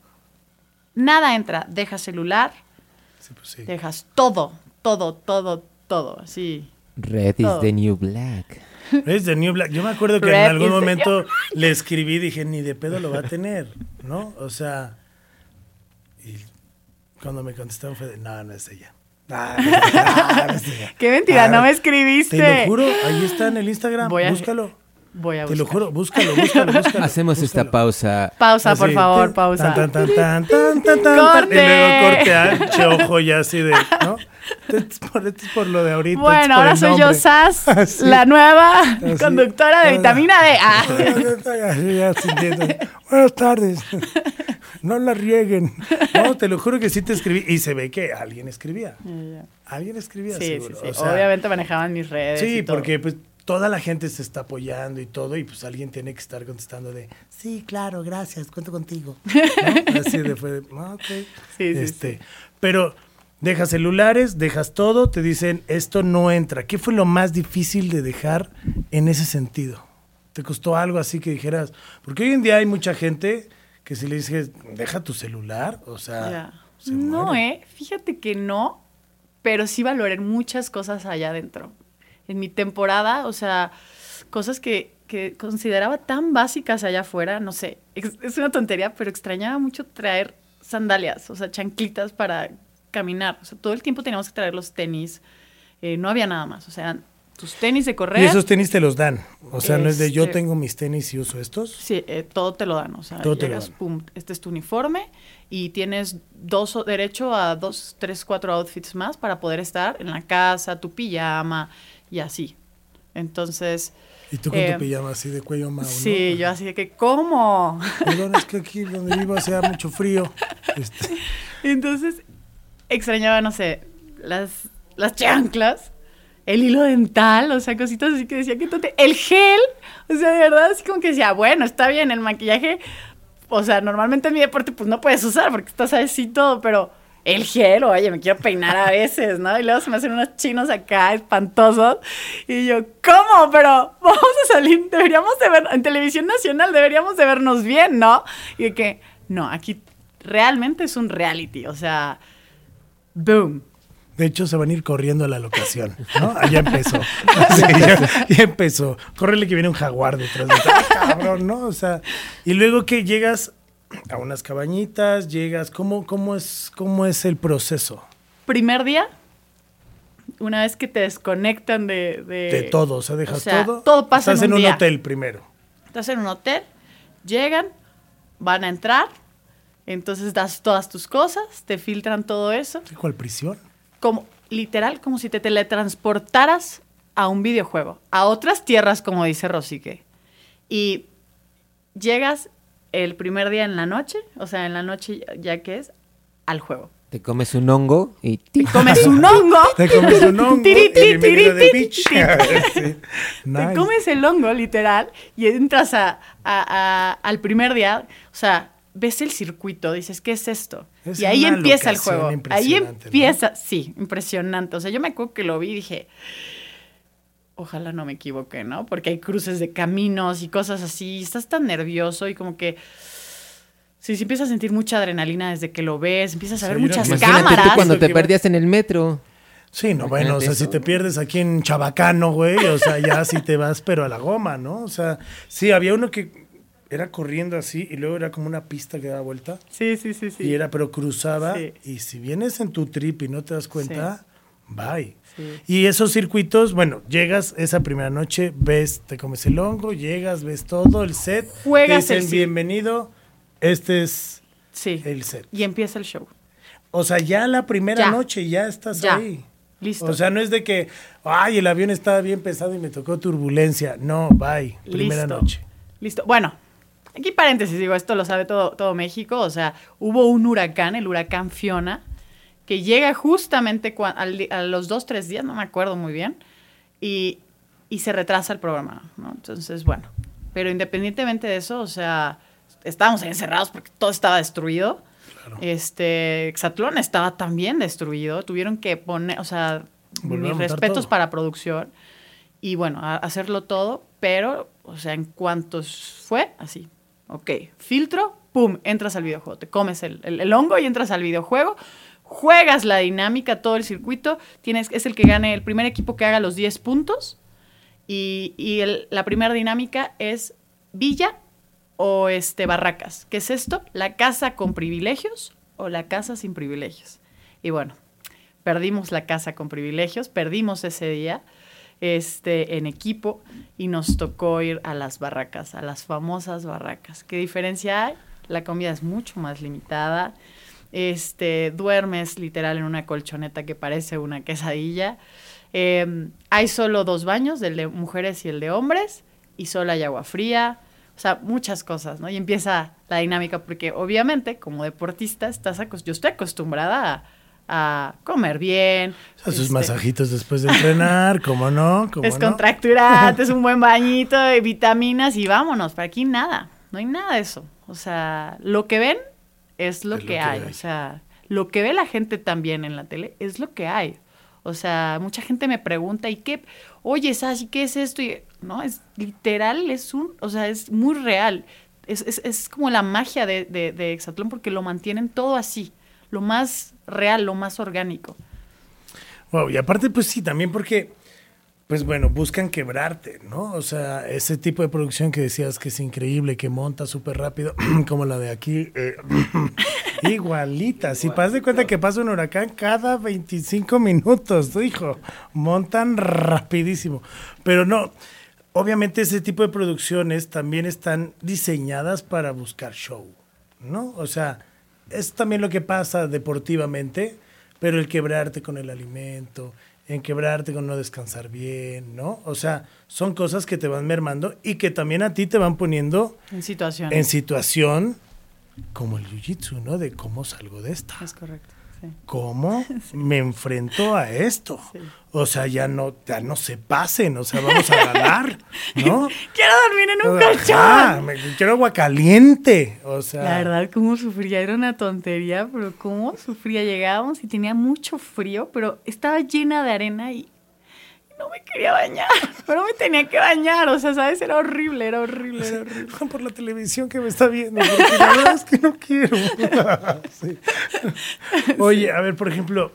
S4: nada entra, dejas celular, pues dejas todo, todo, todo, todo, así.
S2: Red is the new black.
S1: Red is the new black. Yo me acuerdo que en algún momento le escribí, dije, ni de pedo lo va a tener, ¿no? O sea, cuando me contestaron fue de, no, no es ella.
S4: Qué mentira, no me escribiste.
S1: Te lo juro, ahí está en el Instagram, búscalo.
S4: Voy a
S1: Te lo juro, búscalo, búscalo, búscalo.
S2: Hacemos esta pausa.
S4: Pausa, por favor, pausa.
S1: Tan, tan, tan, tan, tan, tan, ¡Corte! Y luego corte a ojo ya así de, ¿no? Esto es por, esto es por lo de ahorita.
S4: Bueno, ahora soy yo, Sas, así, la nueva así, conductora de vitamina D. Ah.
S1: Ya, ya, Buenas tardes. No la rieguen. No, te lo juro que sí te escribí. Y se ve que alguien escribía. Alguien escribía,
S4: sí,
S1: seguro.
S4: Sí, sí. Obviamente manejaban mis redes.
S1: Sí, porque pues toda la gente se está apoyando y todo, y pues alguien tiene que estar contestando de, sí, claro, gracias, cuento contigo. Así de fue, ah, ok.
S4: Sí,
S1: este, sí, Pero dejas celulares, dejas todo, te dicen, esto no entra. ¿Qué fue lo más difícil de dejar en ese sentido? ¿Te costó algo así que dijeras? Porque hoy en día hay mucha gente que si le dices, deja tu celular, o sea... Se
S4: No,
S1: muere.
S4: ¿eh? Fíjate que no, pero sí valoré muchas cosas allá adentro. En mi temporada, o sea, cosas que, que consideraba tan básicas allá afuera, no sé, es una tontería, pero extrañaba mucho traer sandalias, o sea, chanclitas para caminar. O sea, todo el tiempo teníamos que traer los tenis, eh, no había nada más, o sea, tus tenis de correr.
S1: Y esos tenis te los dan. O sea, no es de yo
S4: Este-
S1: tengo mis tenis y uso estos.
S4: Sí, eh, todo te lo dan, o sea,
S1: Todo te lo dan.
S4: pum, este es tu uniforme y tienes dos o- derecho a dos, tres, cuatro outfits más para poder estar en la casa, tu pijama y así. Entonces,
S1: Y tú con
S4: Eh,
S1: tu pijama así de cuello ¿no?
S4: sí, yo así de que, ¿cómo?
S1: Perdón, es que aquí donde vivo hacía mucho frío. Este,
S4: Entonces, extrañaba, no sé, las, las chanclas, el hilo dental, o sea, cositas así que decía que tonte. El gel, o sea, de verdad, así como que decía, bueno, está bien, el maquillaje, o sea, normalmente en mi deporte pues no puedes usar porque estás así todo, pero el gel, oye, me quiero peinar a veces, ¿no? Y luego se me hacen unos chinos acá espantosos. Y yo, ¿cómo? Pero vamos a salir, deberíamos de ver, en televisión nacional deberíamos de vernos bien, ¿no? Y que, no, aquí realmente es un reality, o sea, boom.
S1: de hecho, se van a ir corriendo a la locación, ¿no? Allá empezó. Sí, ya, ya empezó. Córrele que viene un jaguar detrás de ti. ¡Ay, cabrón, ¿no? O sea, y luego que llegas a unas cabañitas, llegas, ¿cómo, cómo, es, cómo es el proceso?
S4: Primer día, una vez que te desconectan de... De,
S1: De todo, o sea, dejas
S4: o sea,
S1: todo.
S4: todo pasa
S1: Estás
S4: en un día.
S1: hotel primero.
S4: Estás en un hotel, llegan, van a entrar, entonces das todas tus cosas, te filtran todo eso,
S1: ¿Sí, ¿Cuál prisión?
S4: como literal, como si te teletransportaras a un videojuego, a otras tierras, como dice Rosique. Y llegas el primer día en la noche, o sea, en la noche ya que es, al juego.
S2: Te comes un hongo y...
S4: Te comes un hongo.
S1: Te comes un hongo
S4: Tiri, tiri,
S1: de beach.
S4: Te comes el hongo, literal, y entras a, a- a- al primer día, o sea, ves el circuito, dices, ¿qué es esto?
S1: Es
S4: y ahí empieza el juego. Ahí empieza, sí, impresionante. O sea, yo me acuerdo que lo vi y dije, ojalá no me equivoque, ¿no? Porque hay cruces de caminos y cosas así, y estás tan nervioso y como que... Sí, sí empiezas a sentir mucha adrenalina desde que lo ves, empiezas a ver muchas
S2: Imagínate
S4: cámaras.
S2: tú cuando te perdías en el metro.
S1: Sí, no, bueno, o sea, si te pierdes aquí en Chabacano, güey, o sea, ya sí te vas, pero a la goma, ¿no? O sea, sí, había uno que era corriendo así y luego era como una pista que daba vuelta
S4: Sí, sí, sí, sí.
S1: y era, pero cruzaba
S4: Sí.
S1: y si vienes en tu trip y no te das cuenta, bye.
S4: Sí.
S1: Y esos circuitos, bueno, llegas esa primera noche, ves, te comes el hongo, llegas, ves todo, el set,
S4: Juegas
S1: te
S4: el
S1: dicen
S4: sí.
S1: bienvenido, este es
S4: Sí.
S1: el set.
S4: Y empieza el show.
S1: O sea, ya la primera
S4: Ya.
S1: noche ya estás
S4: Ya.
S1: ahí.
S4: Listo.
S1: O sea, no es de que, ay, el avión estaba bien pesado y me tocó turbulencia. No, bye. Primera
S4: Listo.
S1: noche.
S4: Listo. Bueno, aquí paréntesis, digo, esto lo sabe todo, todo México. O sea, hubo un huracán, el huracán Fiona, que llega justamente al a los dos, tres días, no me acuerdo muy bien, y, y se retrasa el programa, ¿no? Entonces, bueno. Pero independientemente de eso, o sea, estábamos encerrados porque todo estaba destruido. Este, Exatlón estaba también destruido. Tuvieron que poner, o sea,
S1: Volver
S4: mis respetos
S1: todo.
S4: para producción. Y bueno, a- hacerlo todo, pero, o sea, en cuanto fue, así. Ok, filtro, pum, entras al videojuego. Te comes el, el- el hongo y entras al videojuego. Juegas la dinámica, todo el circuito. Tienes, es el que gane, el primer equipo que haga los 10 puntos. Y, la primera dinámica es Villa o este, Barracas. ¿Qué es esto? La casa con privilegios o la casa sin privilegios. Y bueno, perdimos la casa con privilegios, perdimos ese día este, en equipo y nos tocó ir a las barracas, a las famosas barracas. ¿Qué diferencia hay? La comida es mucho más limitada. Este, duermes literal en una colchoneta que parece una quesadilla. Eh, hay solo dos baños, el de mujeres y el de hombres, y solo hay agua fría. O sea, muchas cosas, ¿no? Y empieza la dinámica porque obviamente como deportista estás yo estoy acostumbrada a, a comer bien.
S1: O sea, sus
S4: este,
S1: masajitos después de entrenar, ¿cómo no? ¿Cómo no?
S4: Descontracturante, es un buen bañito de vitaminas y vámonos. Para aquí nada, no hay nada de eso. O sea, lo que ven es lo,
S1: Es lo
S4: que,
S1: que
S4: hay.
S1: hay.
S4: O sea, lo que ve la gente también en la tele es lo que hay. O sea, mucha gente me pregunta, ¿y qué? Oye, Sashi, ¿qué es esto? Y, no, es literal, es un, o sea, es muy real. Es, es, es como la magia de, de, de Exatlón porque lo mantienen todo así, lo más real, lo más orgánico.
S1: Wow, y aparte, pues sí, también porque, pues bueno, buscan quebrarte, ¿no? O sea, ese tipo de producción que decías que es increíble, que monta súper rápido, como la de aquí, eh, igualita. Si pasas de cuenta que pasa un huracán cada 25 minutos, hijo, montan rapidísimo. Pero no, obviamente ese tipo de producciones también están diseñadas para buscar show, ¿no? O sea, es también lo que pasa deportivamente, pero el quebrarte con el alimento, en quebrarte con no descansar bien, ¿no? O sea, son cosas que te van mermando y que también a ti te van poniendo
S4: En situación.
S1: en situación como el jiu-jitsu, ¿no? De cómo salgo de esta.
S4: Es correcto. Sí.
S1: ¿Cómo me enfrento a esto?
S4: Sí.
S1: O sea, ya no, ya no se pasen, o sea, vamos a ganar, ¿no?
S4: Quiero dormir en un colchón.
S1: me- quiero agua caliente, o sea.
S4: La verdad, cómo sufría, era una tontería, pero cómo sufría. Llegábamos y tenía mucho frío, pero estaba llena de arena y no me quería bañar, pero me tenía que bañar, o sea, ¿sabes? Era horrible, era horrible, era horrible.
S1: por la televisión que me está viendo, porque la verdad es que no quiero. Sí. Oye, a ver, por ejemplo,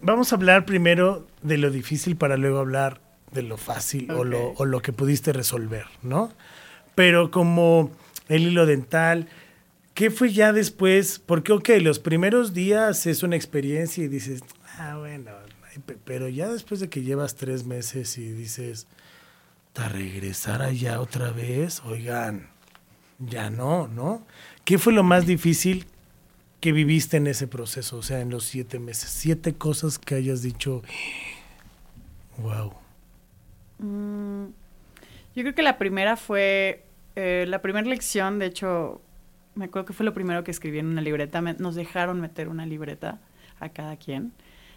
S1: vamos a hablar primero de lo difícil para luego hablar de lo fácil o, lo, o lo que pudiste resolver, ¿no? Pero como el hilo dental, ¿qué fue ya después? Porque, ok, los primeros días es una experiencia y dices, ah, bueno, pero ya después de que llevas tres meses y dices, ¿a regresar allá otra vez? Oigan, ya no, ¿no? ¿Qué fue lo más difícil que viviste en ese proceso? O sea, en los siete meses. Siete cosas que hayas dicho, wow.
S4: Mm, yo creo que la primera fue, eh, la primera lección, de hecho, me acuerdo que fue lo primero que escribí en una libreta, me- nos dejaron meter una libreta a cada quien.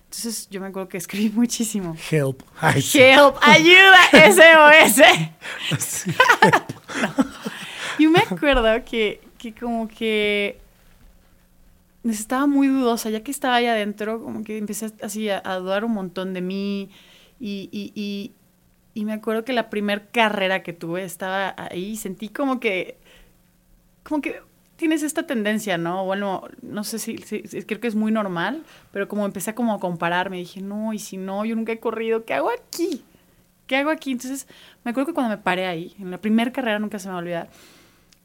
S4: Entonces yo me acuerdo que escribí muchísimo.
S1: Help. Ay, sí.
S4: Help, ayuda, SOS.
S1: Sí.
S4: Yo me acuerdo que, que como que estaba muy dudosa, ya que estaba ahí adentro, como que empecé así a, a dudar un montón de mí y, y, y, y me acuerdo que la primera carrera que tuve estaba ahí y sentí como que, como que tienes esta tendencia, ¿no? Bueno, no sé si, si- creo que es muy normal, pero como empecé a como a compararme, dije, no, y si no, yo nunca he corrido, ¿qué hago aquí? ¿Qué hago aquí? Entonces, me acuerdo que cuando me paré ahí, en la primera carrera, nunca se me va a olvidar,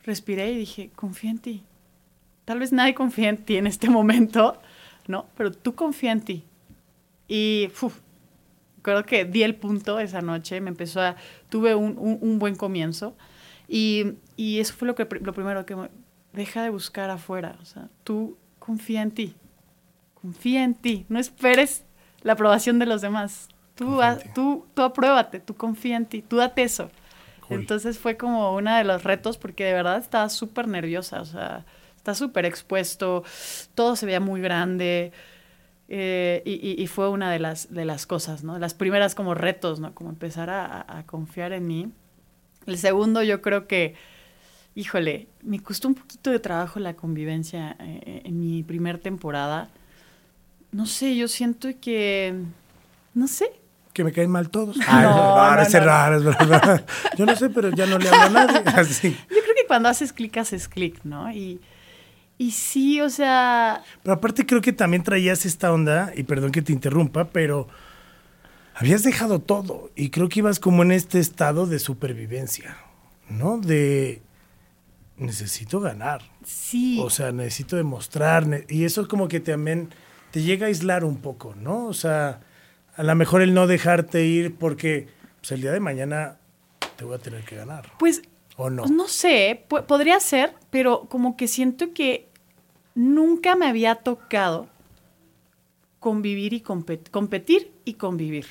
S4: respiré y dije, confía en ti. Tal vez nadie confía en ti en este momento, ¿no? Pero tú confía en ti. Y, uf, recuerdo que di el punto esa noche, me empezó a, tuve un, un- un buen comienzo. Y, y eso fue lo, que, lo primero que deja de buscar afuera. O sea, tú confía en ti. Confía en ti. No esperes la aprobación de los demás. Tú,
S1: ti.
S4: tú, tú apruébate, tú confía en ti, tú date eso.
S1: Cool.
S4: Entonces fue como uno de los retos porque de verdad estaba súper nerviosa, o sea, está súper expuesto, todo se veía muy grande eh, y, y- y fue una de las, de las cosas, ¿no? Las primeras como retos, ¿no? Como empezar a, a- a confiar en mí. El segundo yo creo que, híjole, me costó un poquito de trabajo la convivencia eh, en mi primer temporada. No sé, yo siento que, no sé,
S1: Que me caen mal todos.
S4: No,
S1: Ay,
S4: no,
S1: es
S4: no.
S1: raro, es verdad. Yo no sé, pero ya no le hablo a nadie. Así.
S4: Yo creo que cuando haces clic, haces clic, ¿no? Y, y sí, o sea,
S1: Pero aparte creo que también traías esta onda, y perdón que te interrumpa, pero habías dejado todo y creo que ibas como en este estado de supervivencia, ¿no? De necesito ganar,
S4: sí.
S1: o sea, necesito demostrar, y eso como que también te llega a aislar un poco, ¿no? O sea, a lo mejor el no dejarte ir porque pues, el día de mañana te voy a tener que ganar,
S4: pues,
S1: ¿o no?
S4: no sé, po- podría ser, pero como que siento que nunca me había tocado convivir y compet- competir y convivir.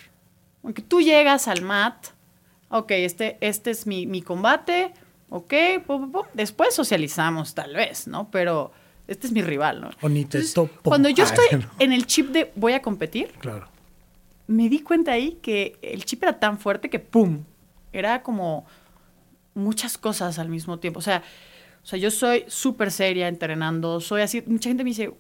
S4: Aunque tú llegas al mat, ok, este, este es mi, mi combate, ok, pu- pu- pu, después socializamos tal vez, ¿no? Pero este es mi rival, ¿no?
S1: O ni te
S4: Entonces,
S1: topo.
S4: Cuando yo
S1: Ay,
S4: estoy
S1: no.
S4: en el chip de voy a competir,
S1: Claro.
S4: me di cuenta ahí que el chip era tan fuerte que ¡pum! Era como muchas cosas al mismo tiempo. O sea, o sea yo soy súper seria entrenando, soy así. Mucha gente me dice,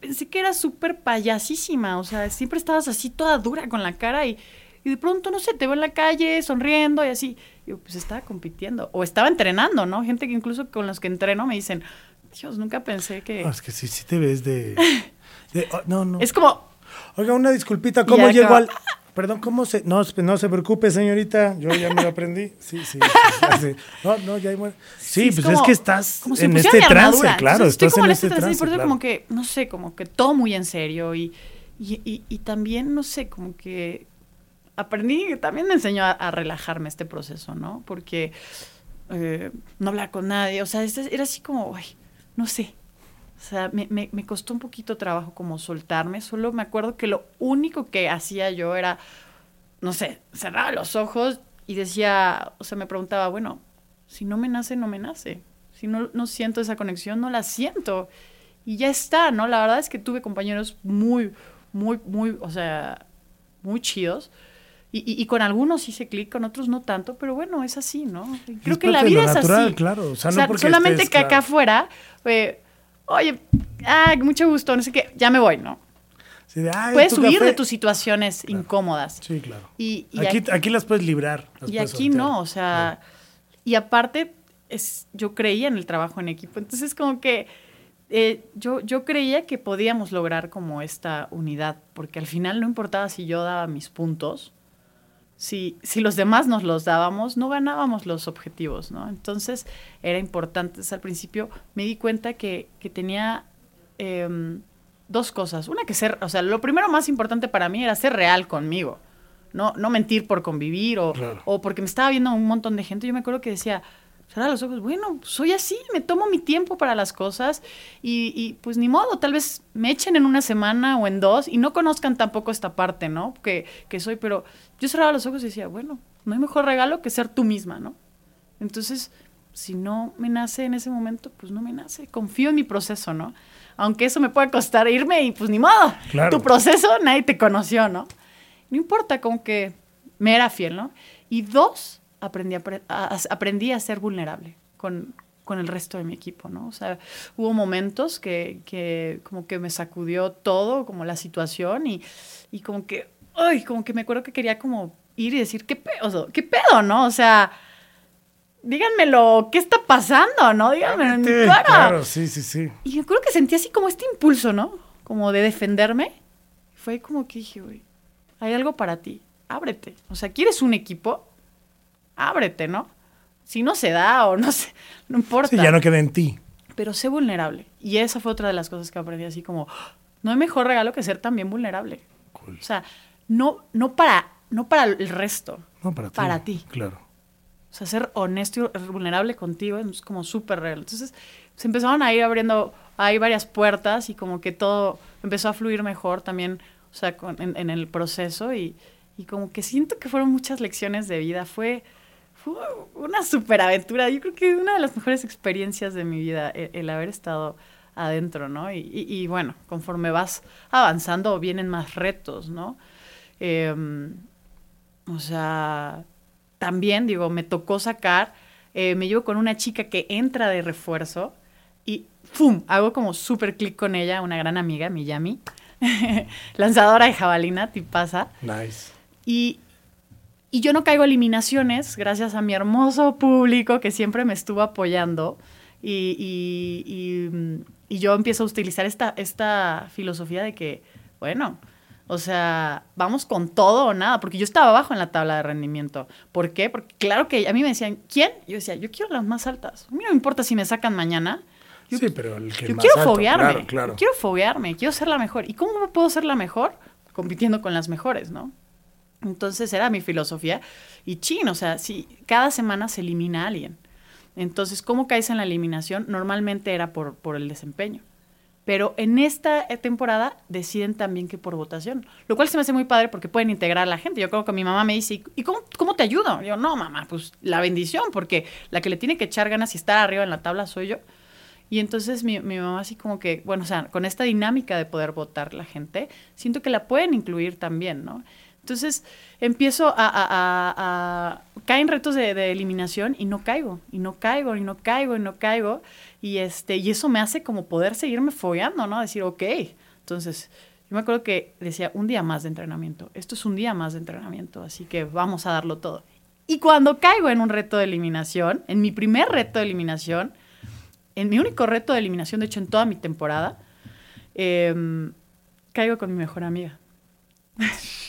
S4: pensé que eras súper payasísima, o sea, siempre estabas así toda dura con la cara y, y de pronto, no sé, te veo en la calle sonriendo y así. Yo, pues estaba compitiendo o estaba entrenando, ¿no? Gente que incluso con los que entreno me dicen, Dios, nunca pensé que...
S1: No, es que sí, sí te ves de... de- oh, no, no.
S4: Es como,
S1: Oiga, una disculpita, ¿cómo
S4: acaba.
S1: al...? Perdón, ¿cómo se...? No, no se preocupe, señorita, yo ya me lo aprendí. Sí, sí. sí, sí, sí. No, no, ya... igual. Sí,
S4: es
S1: pues
S4: como-
S1: es que estás
S4: como si
S1: en este trance, claro,
S4: Entonces, estoy
S1: estás
S4: como
S1: en este
S4: este trance
S1: trance,
S4: y por eso
S1: claro.
S4: como que, no sé, como que todo muy en serio y, y, y- y también, no sé, como que aprendí, también me enseñó a, relajarme este proceso, ¿no? Porque eh, no hablar con nadie, o sea, era así como, ay, no sé. O sea, me, me- me costó un poquito trabajo como soltarme, solo me acuerdo que lo único que hacía yo era, no sé, cerraba los ojos y decía, o sea, me preguntaba, bueno, si no me nace, no me nace. Si no, no siento esa conexión, no la siento. Y ya está, ¿no? La verdad es que tuve compañeros muy, muy, muy, o sea, muy chidos. Y, y- y con algunos hice clic, con otros no tanto, pero bueno, es así, ¿no? Creo
S1: es
S4: que la vida es
S1: natural,
S4: así.
S1: claro, o sea,
S4: O solamente
S1: estés,
S4: que acá
S1: claro.
S4: afuera, eh, oye, ah, mucho gusto, no sé qué, ya me voy, ¿no?
S1: Sí, de, "Ay,
S4: Puedes
S1: café".
S4: de tus situaciones incómodas.
S1: Sí, claro.
S4: Y, y
S1: aquí,
S4: aquí-
S1: aquí las puedes librar. las
S4: y
S1: puedes
S4: aquí
S1: sortear.
S4: no, o sea, y aparte, es, yo creía en el trabajo en equipo, entonces como que eh, yo, yo creía que podíamos lograr como esta unidad, porque al final no importaba si yo daba mis puntos, si, si los demás nos los dábamos, no ganábamos los objetivos, ¿no? Entonces era importante, Entonces, al principio me di cuenta que, que tenía em, dos cosas, una que ser, o sea, lo primero más importante para mí era ser real conmigo, no, no mentir por convivir o,
S1: Claro.
S4: o porque me estaba viendo un montón de gente. Yo me acuerdo que decía, cerrar los ojos, bueno, soy así, me tomo mi tiempo para las cosas y, y, pues ni modo, tal vez me echen en una semana o en dos y no conozcan tampoco esta parte, ¿no? Que, que soy, pero yo cerraba los ojos y decía, bueno, no hay mejor regalo que ser tú misma, ¿no? Entonces, si no me nace en ese momento, pues no me nace. Confío en mi proceso, ¿no? Aunque eso me pueda costar irme y pues ni modo.
S1: Claro.
S4: Tu proceso nadie te conoció, ¿no? No importa, como que me era fiel, ¿no? Y dos, aprendí a, a- aprendí a ser vulnerable con, con el resto de mi equipo, ¿no? O sea, hubo momentos que, que como que me sacudió todo, como la situación y, y como que, ay, como que me acuerdo que quería como ir y decir, ¿qué pedo? ¿Qué pedo, no? O sea, díganmelo, ¿qué está pasando, no? Díganmelo en mi cara.
S1: Claro, sí, sí, sí.
S4: Y me acuerdo que sentí así como este impulso, ¿no? Como de defenderme. Fue como que dije, güey, hay algo para ti, ábrete. O sea, ¿quieres un equipo? Ábrete, ¿no? Si no se da o no sé, no importa.
S1: Sí, ya no queda en ti.
S4: Pero sé vulnerable. Y esa fue otra de las cosas que aprendí, así como, no hay mejor regalo que ser también vulnerable.
S1: Cool.
S4: O sea, no, no, para, no para el resto,
S1: No, para ti.
S4: Para ti.
S1: Claro.
S4: o sea, ser honesto y vulnerable contigo es como súper real. Entonces, se empezaron a ir abriendo, hay varias puertas y como que todo empezó a fluir mejor también, o sea, con- en, en el proceso y, y como que siento que fueron muchas lecciones de vida. Fue, fue una súper aventura. Yo creo que una de las mejores experiencias de mi vida, el, el haber estado adentro, ¿no? Y, y- y bueno, conforme vas avanzando vienen más retos, ¿no? Em, o sea, también, digo, me tocó sacar, eh, me llevo con una chica que entra de refuerzo y ¡fum! Hago como súper clic con ella, una gran amiga, Miyami, lanzadora de jabalina, tipaza.
S1: Nice.
S4: Y, y yo no caigo eliminaciones gracias a mi hermoso público que siempre me estuvo apoyando. Y, y- y, y yo empiezo a utilizar esta, esta filosofía de que, bueno, o sea, vamos con todo o nada, porque yo estaba abajo en la tabla de rendimiento. ¿Por qué? Porque claro que a mí me decían, ¿quién? Yo decía, yo quiero las más altas. A mí no me importa si me sacan mañana. Yo-
S1: sí, pero el que
S4: yo
S1: más
S4: quiero
S1: alto,
S4: foguearme.
S1: Claro, claro.
S4: Quiero foguearme, quiero ser la mejor. ¿Y cómo puedo ser la mejor? Compitiendo con las mejores, ¿no? Entonces era mi filosofía. Y chin, o sea, si cada semana se elimina a alguien. Entonces, ¿cómo caes en la eliminación? Normalmente era por, por el desempeño. Pero en esta temporada deciden también que por votación. Lo cual se me hace muy padre porque pueden integrar a la gente. Yo creo que mi mamá me dice, ¿y cómo, cómo te ayudo? Yo, no, mamá, pues la bendición, porque la que le tiene que echar ganas y estar arriba en la tabla soy yo. Y entonces mi, mi mamá así como que, bueno, o sea, con esta dinámica de poder votar la gente, siento que la pueden incluir también, ¿no? Entonces empiezo a, a, a, caen retos de, de eliminación y no caigo, y no caigo, y no caigo, y no caigo. Y, este, y eso me hace como poder seguirme fogueando, ¿no? Decir, ok. Entonces, yo me acuerdo que decía, un día más de entrenamiento. Esto es un día más de entrenamiento, así que vamos a darlo todo. Y cuando caigo en un reto de eliminación, en mi primer reto de eliminación, en mi único reto de eliminación, de hecho, en toda mi temporada, em, caigo con mi mejor amiga.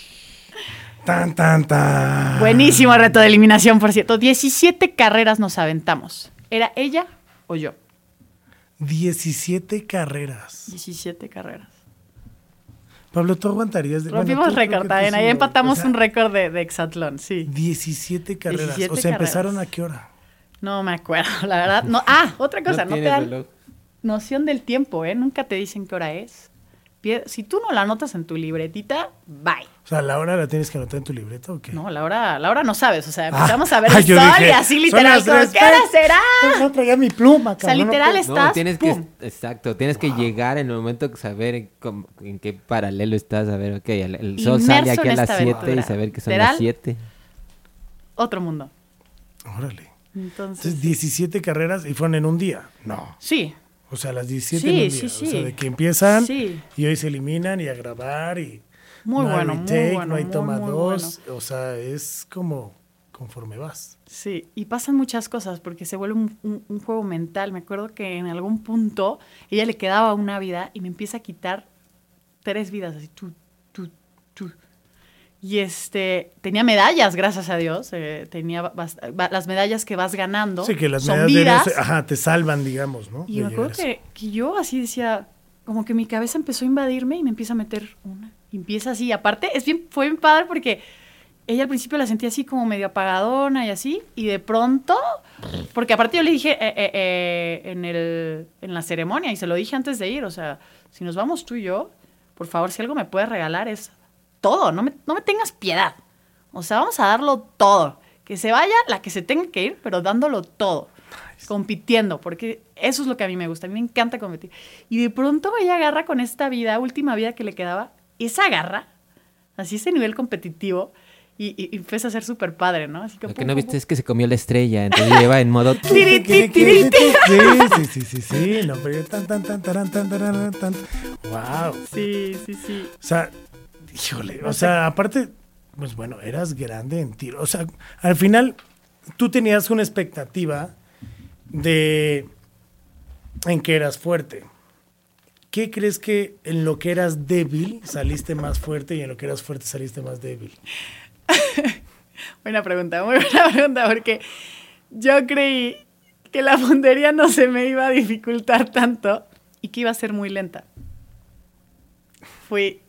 S1: Tan, tan, tan.
S4: Buenísimo reto de eliminación, por cierto. 17 carreras nos aventamos. ¿Era ella o yo?
S1: 17 carreras.
S4: 17 carreras.
S1: Pablo, ¿tú aguantarías? de- bueno,
S4: Rompimos
S1: creo
S4: récord también. Ahí
S1: ¿no?
S4: empatamos
S1: O sea,
S4: un récord de, de hexatlón, sí.
S1: 17 carreras.
S4: 17
S1: o sea, ¿empezaron a qué hora?
S4: No me acuerdo, la verdad. No. Ah, otra cosa, no, te
S2: tiene
S4: dan
S2: reloj.
S4: noción del tiempo, ¿eh? Nunca te dicen qué hora es. Pie- Si tú no la anotas en tu libretita, bye.
S1: O sea, ¿la hora la tienes que anotar en tu libreta o qué?
S4: No, la hora, la hora no sabes. O sea,
S1: Ah,
S4: empezamos a ver
S1: ah,
S4: el sol
S1: dije,
S4: y así literal. como, ¿Qué hora
S1: pues.
S4: será?
S5: No traía mi pluma,
S4: O sea,
S5: cabrón, no
S4: literal estás.
S2: No, tienes que,
S4: pum.
S2: exacto, tienes que llegar en el momento que saber cómo- en qué paralelo estás, a ver, ok, el, el sol sale aquí a las
S4: esta
S2: 7 y saber que son
S4: Literal.
S2: las 7.
S4: Otro mundo.
S1: Órale.
S4: Entonces,
S1: Entonces, 17 carreras y fueron en un día. No.
S4: sí,
S1: O sea, las 17
S4: Sí,
S1: en un
S4: sí,
S1: día.
S4: sí.
S1: O sea, de que empiezan
S4: Sí.
S1: y hoy se eliminan y a grabar y
S4: Muy
S1: no hay
S4: bueno, muy
S1: retake,
S4: bueno,
S1: no hay toma
S4: muy
S1: dos. O sea, es como conforme vas.
S4: Sí, y pasan muchas cosas porque se vuelve un, un- un juego mental. Me acuerdo que en algún punto ella le quedaba una vida y me empieza a quitar tres vidas, así, tú. Y este, tenía medallas, gracias a Dios. eh, tenía las medallas que vas ganando.
S1: Sí, que las
S4: son
S1: medallas de
S4: vidas.
S1: ajá, te salvan, digamos, ¿no?
S4: Y me acuerdo que, que yo así decía, como que mi cabeza empezó a invadirme y me empieza a meter una. Y empieza así. Aparte, es bien, fue bien padre porque ella al principio la sentía así como medio apagadona y así. Y de pronto, porque aparte yo le dije eh, eh, en, el, en la ceremonia y se lo dije antes de ir, o sea, si nos vamos tú y yo, por favor, si algo me puedes regalar es todo, no me, no me tengas piedad. O sea, vamos a darlo todo. Que se vaya la que se tenga que ir, pero dándolo todo. Compitiendo, porque eso es lo que a mí me gusta. A mí me encanta competir. Y de pronto ella agarra con esta vida, última vida que le quedaba, esa garra, así ese nivel competitivo, y, y- y empieza a ser súper padre, ¿no? Así que
S2: Lo que
S4: pum,
S2: no
S4: pum,
S2: viste es que se comió la estrella, entonces lleva en modo...
S4: Tiri,
S1: ¿Qué-
S4: tiri,
S1: qué-
S4: tiri,
S1: qué- Sí, sí, sí, sí, sí. No, pero tan, tan, tan, taran, tan, taran, tan. Wow.
S4: Sí, sí, sí.
S1: O sea, híjole, o sea, aparte, pues bueno, eras grande en tiro. O sea, al final tú tenías una expectativa de en que eras fuerte. ¿Qué crees que en lo que eras débil saliste más fuerte y en lo que eras fuerte saliste más débil?
S4: Buena pregunta, muy buena pregunta, porque yo creí que la puntería no se me iba a dificultar tanto y que iba a ser muy lenta. Fui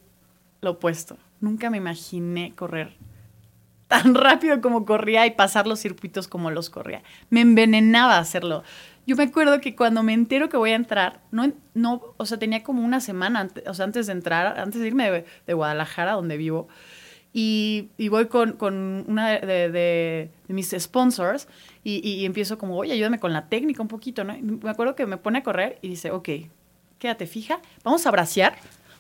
S4: lo opuesto. Nunca me imaginé correr tan rápido como corría y pasar los circuitos como los corría. Me envenenaba hacerlo. Yo me acuerdo que cuando me entero que voy a entrar, no, no o sea, tenía como una semana antes, o sea, antes de entrar, antes de irme de, Guadalajara, donde vivo, y, voy con, con una de, mis sponsors y, y empiezo como, oye, ayúdame con la técnica un poquito, ¿no? Y me acuerdo que me pone a correr y dice, ok, quédate fija, vamos a bracear,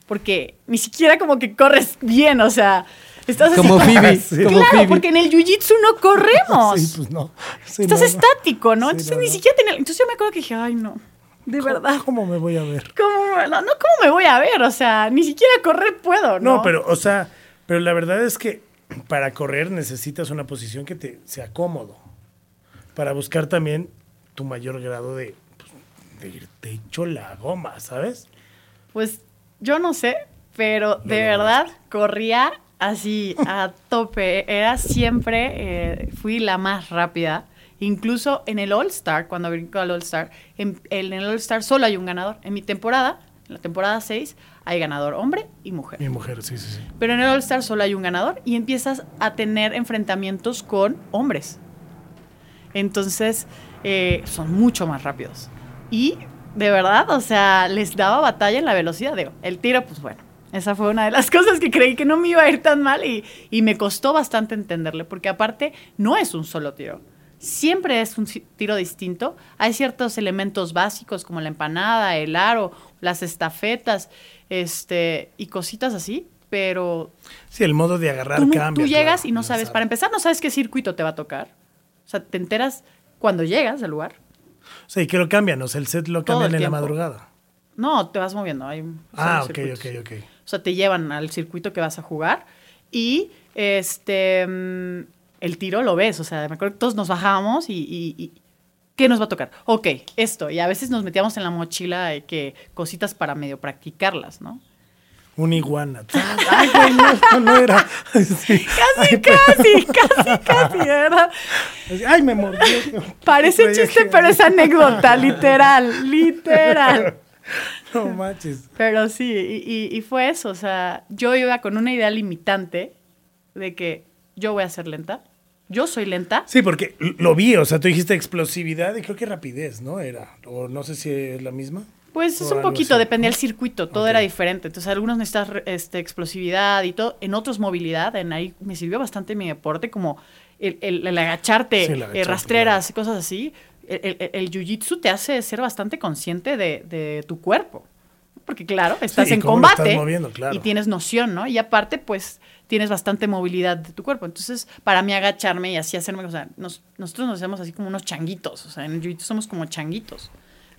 S4: porque ni siquiera como que corres bien, o sea, estás así
S2: Como Phoebe,
S1: Sí.
S2: como
S4: Claro,
S2: Phoebe.
S4: porque en el jiu-jitsu no corremos.
S1: Sí, pues no. Sí,
S4: Estás
S1: no,
S4: estático, ¿no? Entonces
S1: no,
S4: ni siquiera tenía... Entonces yo me acuerdo que dije, ay, no, de
S1: ¿Cómo-
S4: verdad.
S1: ¿Cómo me voy a ver?
S4: ¿Cómo, no, no, ¿cómo me voy a ver? O sea, ni siquiera correr puedo, ¿no?
S1: No, pero, o sea, pero la verdad es que para correr necesitas una posición que te sea cómodo. Para buscar también tu mayor grado de, pues, de irte hecho la goma, ¿sabes?
S4: Pues yo no sé, pero de verdad corría así a tope. Era siempre, eh, fui la más rápida. Incluso en el All Star, cuando brinco al All Star, en, en el All Star solo hay un ganador. En mi temporada, en la temporada 6, hay ganador hombre y mujer.
S1: Mi mujer, sí, sí, sí.
S4: Pero en el All Star solo hay un ganador y empiezas a tener enfrentamientos con hombres. Entonces, eh, son mucho más rápidos. Y de verdad, o sea, les daba batalla en la velocidad. Digo, el tiro, pues bueno, esa fue una de las cosas que creí que no me iba a ir tan mal y, y me costó bastante entenderle, porque aparte no es un solo tiro. Siempre es un tiro distinto. Hay ciertos elementos básicos como la empanada, el aro, las estafetas este, y cositas así, pero
S1: Sí, el modo de agarrar
S4: tú,
S1: cambia.
S4: tú llegas
S1: claro,
S4: y no sabes. para empezar, no sabes qué circuito te va a tocar. O sea, te enteras cuando llegas al lugar.
S1: O sea, y que lo cambian, o sea, el set lo cambian en la madrugada.
S4: No, te vas moviendo. Hay
S1: Ah, ok,
S4: circuitos.
S1: ok, ok.
S4: O sea, te llevan al circuito que vas a jugar y este mm, el tiro lo ves. O sea, me acuerdo que todos nos bajábamos y, y- y- ¿qué nos va a tocar? Ok, esto. Y a veces nos metíamos en la mochila que cositas para medio practicarlas, ¿no?
S1: Un iguana. Ay, güey, no, esto no era. Sí.
S4: Casi, casi, casi, casi, ¿verdad?
S1: Ay, me mordió.
S4: Parece chiste, pero es anécdota, literal, literal.
S1: No manches.
S4: Pero sí, y, y- y fue eso, o sea, yo iba con una idea limitante de que yo voy a ser lenta, yo soy lenta,
S1: Sí, porque lo vi, o sea, tú dijiste explosividad y creo que rapidez, ¿no? Era. O no sé si es la misma.
S4: Pues es un poquito,
S1: así.
S4: dependía del circuito, todo era diferente, entonces algunos necesitas este, explosividad y todo, en otros movilidad, en ahí me sirvió bastante mi deporte, como el, el- el agacharte,
S1: Sí, el
S4: eh, rastreras cosas así, el, jiu-jitsu te hace ser bastante consciente de, de tu cuerpo. Porque claro, estás en
S1: estás
S4: combate
S1: moviendo, claro.
S4: y tienes noción, ¿no? Y aparte, pues, tienes bastante movilidad de tu cuerpo. Entonces, para mí agacharme y así hacerme, o sea, nos- nosotros nos hacemos así como unos changuitos, o sea, en el jiu-jitsu somos como changuitos.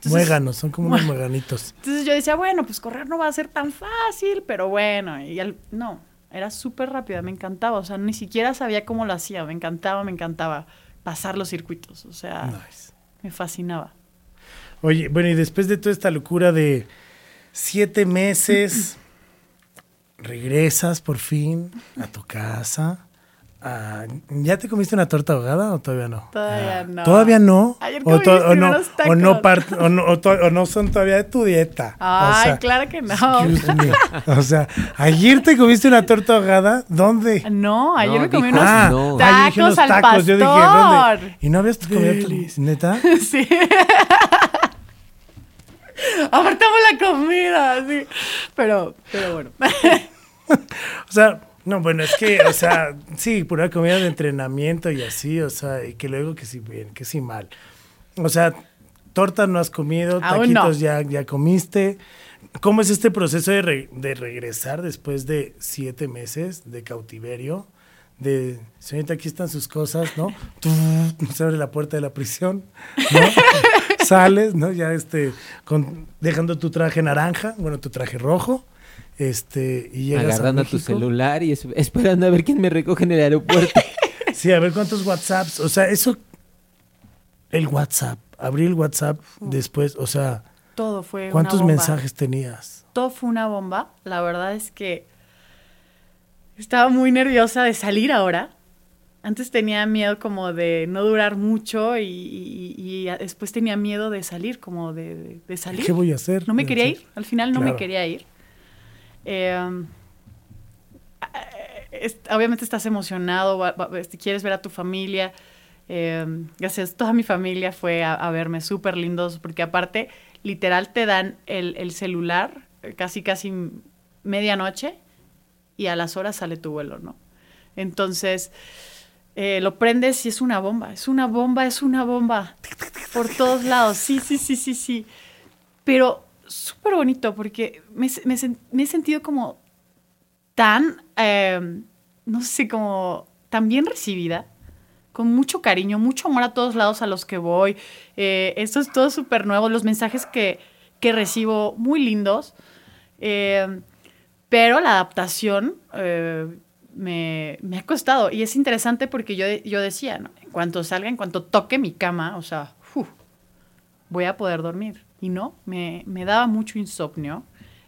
S4: Entonces-
S1: Muéganos, son como unos mueganitos.
S4: Entonces yo decía, bueno, pues correr no va a ser tan fácil, pero bueno, y al- no, era súper rápida, me encantaba, o sea, ni siquiera sabía cómo lo hacía, me encantaba, me encantaba pasar los circuitos, o sea,
S1: Nice.
S4: me fascinaba.
S1: Oye, bueno, y después de toda esta locura de siete meses, regresas por fin a tu casa. Ah, ¿Ya te comiste una torta ahogada o todavía no?
S4: Todavía
S1: Ah,
S4: no.
S1: ¿Todavía no?
S4: Ayer
S1: o,
S4: comí
S1: to-
S4: mis
S1: o no, o,
S4: tacos.
S1: o, no, o o son todavía de tu dieta.
S4: Ay,
S1: o sea,
S4: claro que no.
S1: excuse me. O sea, ayer te comiste una torta ahogada, ¿dónde?
S4: No, ayer
S2: No,
S4: me comí
S2: dijo,
S4: unos
S1: Ah,
S2: no.
S1: dije unos
S4: tacos al
S1: tacos. Yo dije. ¿dónde? ¿Y no habías comido neta?
S4: Sí. Apartamos la comida, sí. Pero, pero bueno.
S1: O sea, no, bueno, es que, o sea, sí, pura comida de entrenamiento y así, o sea, y que luego que sí bien, que sí mal. O sea, torta no has comido,
S4: Aún no.
S1: taquitos ya, ya comiste. ¿Cómo es este proceso de, re- de regresar después de siete meses de cautiverio? De, señorita, aquí están sus cosas, ¿no? Tú, se abre la puerta de la prisión, ¿no? Sales, ¿no? Ya este, con, dejando tu traje naranja, bueno, tu traje rojo, este, y llegas
S2: Agarrando
S1: a
S2: tu celular y es- esperando a ver quién me recoge en el aeropuerto.
S1: Sí, a ver cuántos WhatsApps. O sea, eso. El WhatsApp. Abrí el WhatsApp después. O sea,
S4: Todo fue una
S1: ¿cuántos
S4: bomba.
S1: mensajes tenías?
S4: todo fue una bomba. La verdad es que estaba muy nerviosa de salir ahora. Antes tenía miedo como de no durar mucho y, y- y después tenía miedo de salir, como de, de- de salir.
S1: ¿Qué voy a hacer?
S4: No me quería
S1: hacer-
S4: ir, al final no me quería ir. Es- obviamente estás emocionado, este, quieres ver a tu familia. Eh, gracias, toda mi familia fue a, verme súper lindos, porque aparte, literal, te dan el, el celular eh, casi, casi medianoche y a las horas sale tu vuelo, ¿no? Entonces, eh, lo prendes y es una bomba, es una bomba, es una bomba. Por todos lados, sí, sí, sí, sí, sí. Pero súper bonito porque me, he sentido como tan, eh, no sé, como tan bien recibida, con mucho cariño, mucho amor a todos lados a los que voy. Eh, esto es todo súper nuevo, los mensajes que, que recibo muy lindos. Eh, pero la adaptación eh, me, me ha costado. Y es interesante porque yo, yo decía, ¿no? en cuanto salga, en cuanto toque mi cama, o sea, voy a poder dormir. Y no, me, me daba mucho insomnio.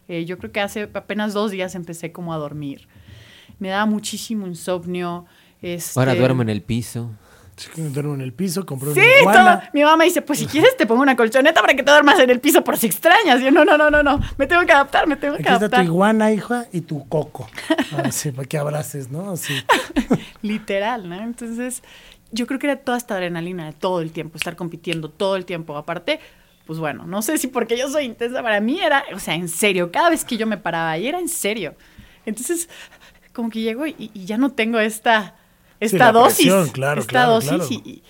S4: Eh, yo creo que hace apenas dos días empecé como a dormir. Me daba muchísimo insomnio. Este,
S2: Ahora duermo en el piso.
S1: Duermo en el piso, compré
S4: Sí,
S1: una
S4: todo. Mi mamá me dice, pues si quieres te pongo una colchoneta para que te duermas en el piso por si extrañas. Y yo, no, no, no, no, no, me tengo que adaptar, me tengo que
S1: Aquí está tu
S4: adaptar.
S1: iguana, hija, y tu coco. Así, para que abraces, ¿no? Así.
S4: Literal, ¿no? Entonces, yo creo que era toda esta adrenalina de todo el tiempo, estar compitiendo todo el tiempo. Aparte, pues bueno, no sé si porque yo soy intensa, para mí era, o sea, en serio, cada vez que yo me paraba ahí era en serio. Entonces, como que llego y, y ya no tengo esta, esta dosis.
S1: presión, claro,
S4: esta
S1: claro,
S4: dosis
S1: claro.
S4: Y, y-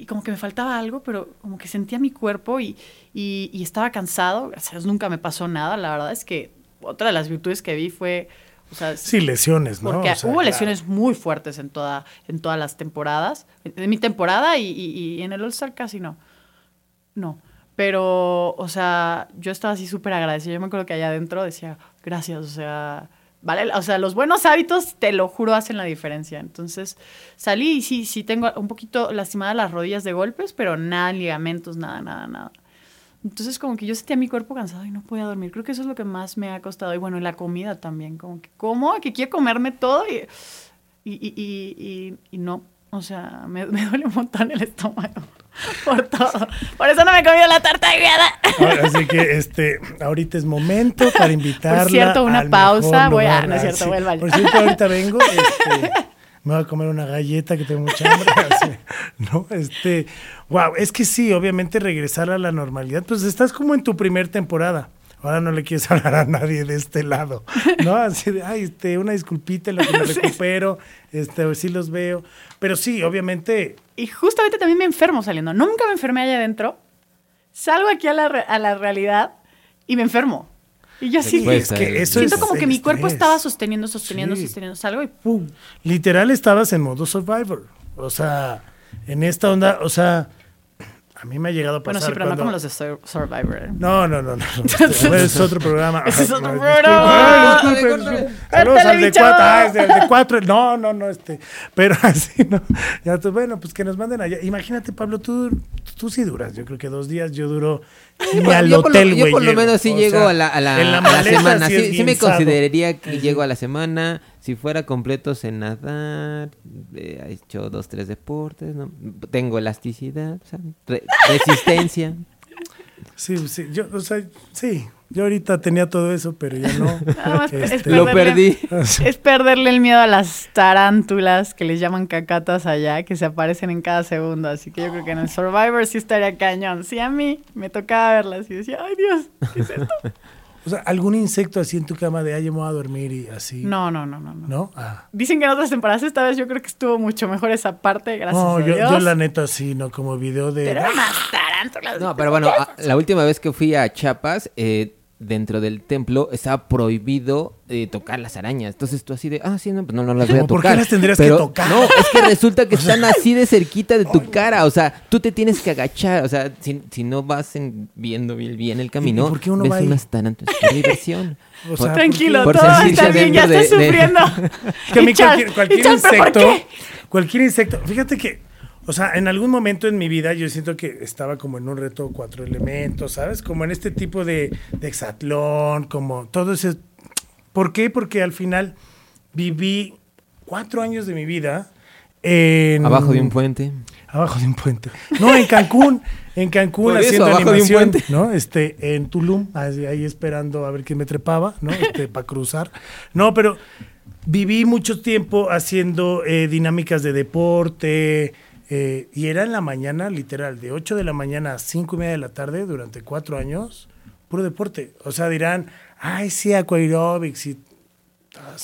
S4: y como que me faltaba algo, pero como que sentía mi cuerpo y, y- estaba cansado. Gracias a Dios nunca me pasó nada. La verdad es que otra de las virtudes que vi fue O sea,
S1: Sí, lesiones, ¿no?
S4: porque
S1: O sea,
S4: hubo
S1: claro.
S4: lesiones muy fuertes en, toda, en todas las temporadas. En, en mi temporada y, y- y en el All-Star casi no. No. Pero, o sea, yo estaba así súper agradecida. Yo me acuerdo que allá adentro decía, gracias, o sea, vale, o sea, los buenos hábitos, te lo juro, hacen la diferencia. Entonces, salí y sí, sí tengo un poquito lastimadas las rodillas de golpes, pero nada, ligamentos, nada, nada, nada. Entonces, como que yo sentía mi cuerpo cansado y no podía dormir. Creo que eso es lo que más me ha costado. Y bueno, la comida también. Como que como, que quiero comerme todo y, y, y- y no. O sea, me, me duele un montón el estómago por todo. Por eso no me he comido la tarta guiada.
S1: Ahora, Así que este, ahorita es momento para invitarla.
S4: Por cierto, una
S1: al
S4: pausa, voy a- no es cierto, voy al baño.
S1: Por cierto, ahorita vengo. este, me voy a comer una galleta que tengo mucha hambre. así, ¿No? Este, wow, es que sí, obviamente regresar a la normalidad. Pues estás como en tu primer temporada. Ahora no le quieres hablar a nadie de este lado, ¿no? Así de, ay, este, una disculpita lo que me recupero, este, sí los veo. Pero sí, obviamente,
S4: Y justamente también me enfermo saliendo. Nunca me enfermé allá adentro. Salgo aquí a la, a la realidad y me enfermo. Y yo sí,
S1: Sí,
S2: Pues,
S1: es que
S2: eh,
S1: eso
S4: siento
S1: es
S4: como que mi cuerpo
S1: estrés.
S4: estaba sosteniendo, sosteniendo,
S1: Sí.
S4: sosteniendo. Salgo y ¡pum!
S1: literal estabas en modo Survivor. O sea, en esta onda, o sea, a mí me ha llegado a
S4: Bueno,
S1: pasar
S4: sí, pero no
S1: cuando-
S4: como los de Sur- Survivor.
S1: No, no, no, no. Es otro programa.
S4: Ese es otro
S1: no,
S4: programa.
S2: córtale.
S1: disculpe. Saludos al de cuatro. Ah, es el de cuatro. No, no, no, este. Pero así, ¿no? Ya, tú, bueno, pues que nos manden allá. Imagínate, Pablo, tú, tú sí duras. Yo creo que dos días yo duro ni
S2: Bueno,
S1: al
S2: yo
S1: hotel,
S2: yo
S1: güey.
S2: por lo menos sí
S1: O
S2: llego
S1: sea,
S2: a la, a la- a semana.
S1: sí
S2: me consideraría que
S1: Sí,
S2: llego a la semana. Si fuera completo, sé nadar. eh, he hecho dos, tres deportes. ¿no? Tengo elasticidad, o sea, re- resistencia.
S1: Sí, sí, yo, o sea, sí. Yo ahorita tenía todo eso, pero ya no.
S4: Es
S1: Este,
S2: Lo perdí.
S4: Es perderle el miedo a las tarántulas que les llaman cacatas allá, que se aparecen en cada segundo. Así que yo creo que en el Survivor sí estaría cañón. Sí, a mí me tocaba verlas y decía, ay Dios, ¿qué es esto?
S1: O sea, algún insecto así en tu cama de, ay, yo me voy a dormir y así.
S4: No, no, no, no. no.
S1: ¿No? Ah.
S4: Dicen que en otras temporadas esta vez yo creo que estuvo mucho mejor esa parte, gracias
S1: No,
S4: a
S1: yo,
S4: Dios.
S1: yo la neta sí, ¿no? Como video de...
S4: Pero más tarántulas.
S2: No, pero bueno, a- la última vez que fui a Chiapas, eh, dentro del templo estaba prohibido eh, tocar las arañas. Entonces tú así de, ah, sí, no, pues no, no las voy a
S1: ¿Cómo por qué
S2: tocar.
S1: las tendrías que tocar?
S2: No, es que resulta que están así de cerquita de tu cara. O sea, tú te tienes que agachar. O sea, si, si no vas en- viendo bien, el camino,
S1: por qué uno
S2: ves
S1: va
S2: unas tarántulas por diversión.
S1: O
S2: Por-
S1: sea,
S4: Tranquilo,
S2: Por
S4: todo está bien, ya estás
S2: de- de-
S4: sufriendo.
S1: Que a mí cualquier, cualquier
S4: y Char, ¿pero por
S1: insecto, cualquier insecto, fíjate que, o sea, en algún momento en mi vida yo siento que estaba como en un reto cuatro elementos, ¿sabes? Como en este tipo de, de hexatlón, como todo ese... ¿Por qué? Porque al final viví cuatro años de mi vida en...
S2: Abajo de un puente.
S1: Abajo de un puente. No, en Cancún. En Cancún
S2: eso,
S1: haciendo
S2: abajo de un
S1: animación,
S2: puente.
S1: ¿no? Este, en Tulum, ahí, ahí esperando a ver quién me trepaba, ¿no? Este, para cruzar. No, pero viví mucho tiempo haciendo eh, dinámicas de deporte. Eh, y era en la mañana, literal, de 8 de la mañana a 5 y media de la tarde durante cuatro años, puro deporte. O sea, dirán, ay, sí, aquaerobics y